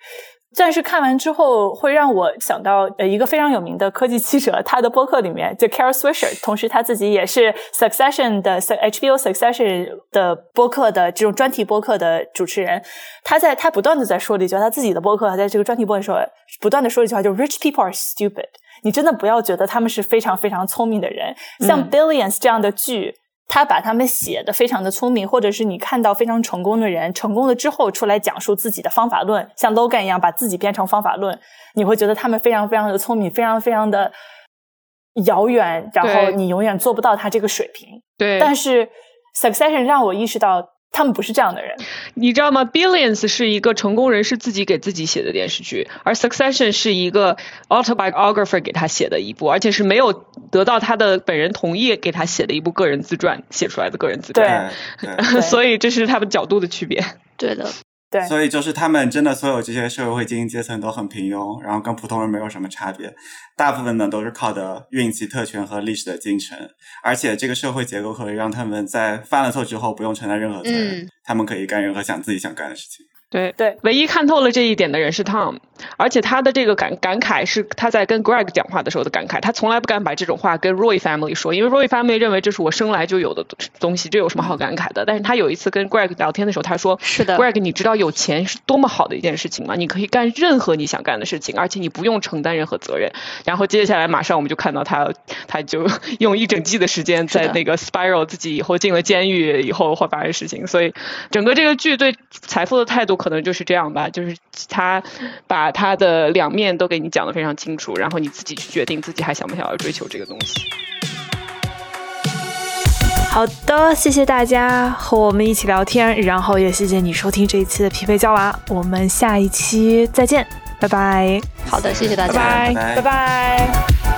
但是看完之后会让我想到呃一个非常有名的科技记者，他的播客里面就 Carol Swisher，同时他自己也是 Succession 的 HBO Succession 的播客的这种专题播客的主持人，他在他不断的在说了一句，他自己的播客在这个专题播的时候不断的说一句话，就 Rich people are stupid，你真的不要觉得他们是非常非常聪明的人，像 Billions 这样的剧。他把他们写的非常的聪明，或者是你看到非常成功的人，成功了之后出来讲述自己的方法论，像 Logan 一样把自己变成方法论，你会觉得他们非常非常的聪明，非常非常的遥远，然后你永远做不到他这个水平。对，但是 Succession 让我意识到。他们不是这样的人，你知道吗？Billions 是一个成功人士自己给自己写的电视剧，而 Succession 是一个 autobiographer 给他写的一部，而且是没有得到他的本人同意给他写的一部个人自传写出来的个人自传。对，(laughs) 所以这是他们角度的区别。对的。所以就是他们真的所有这些社会精英阶层都很平庸，然后跟普通人没有什么差别。大部分呢都是靠的运气、特权和历史的进程，而且这个社会结构可以让他们在犯了错之后不用承担任何责任，他们可以干任何想自己想干的事情。对对，唯一看透了这一点的人是 Tom，而且他的这个感感慨是他在跟 Greg 讲话的时候的感慨，他从来不敢把这种话跟 Roy Family 说，因为 Roy Family 认为这是我生来就有的东西，这有什么好感慨的？但是他有一次跟 Greg 聊天的时候，他说：“是的，Greg，你知道有钱是多么好的一件事情吗？你可以干任何你想干的事情，而且你不用承担任何责任。”然后接下来马上我们就看到他，他就用一整季的时间在那个 Spiral 自己以后进了监狱以后会发生事情，所以整个这个剧对财富的态度可能就是这样吧。就是他把他的两面都给你讲得非常清楚，然后你自己去决定自己还想不想要追求这个东西。好的，谢谢大家和我们一起聊天，然后也谢谢你收听这一期的匹配娇娃，我们下一期再见，拜拜。好的，谢谢大家，拜拜，拜拜。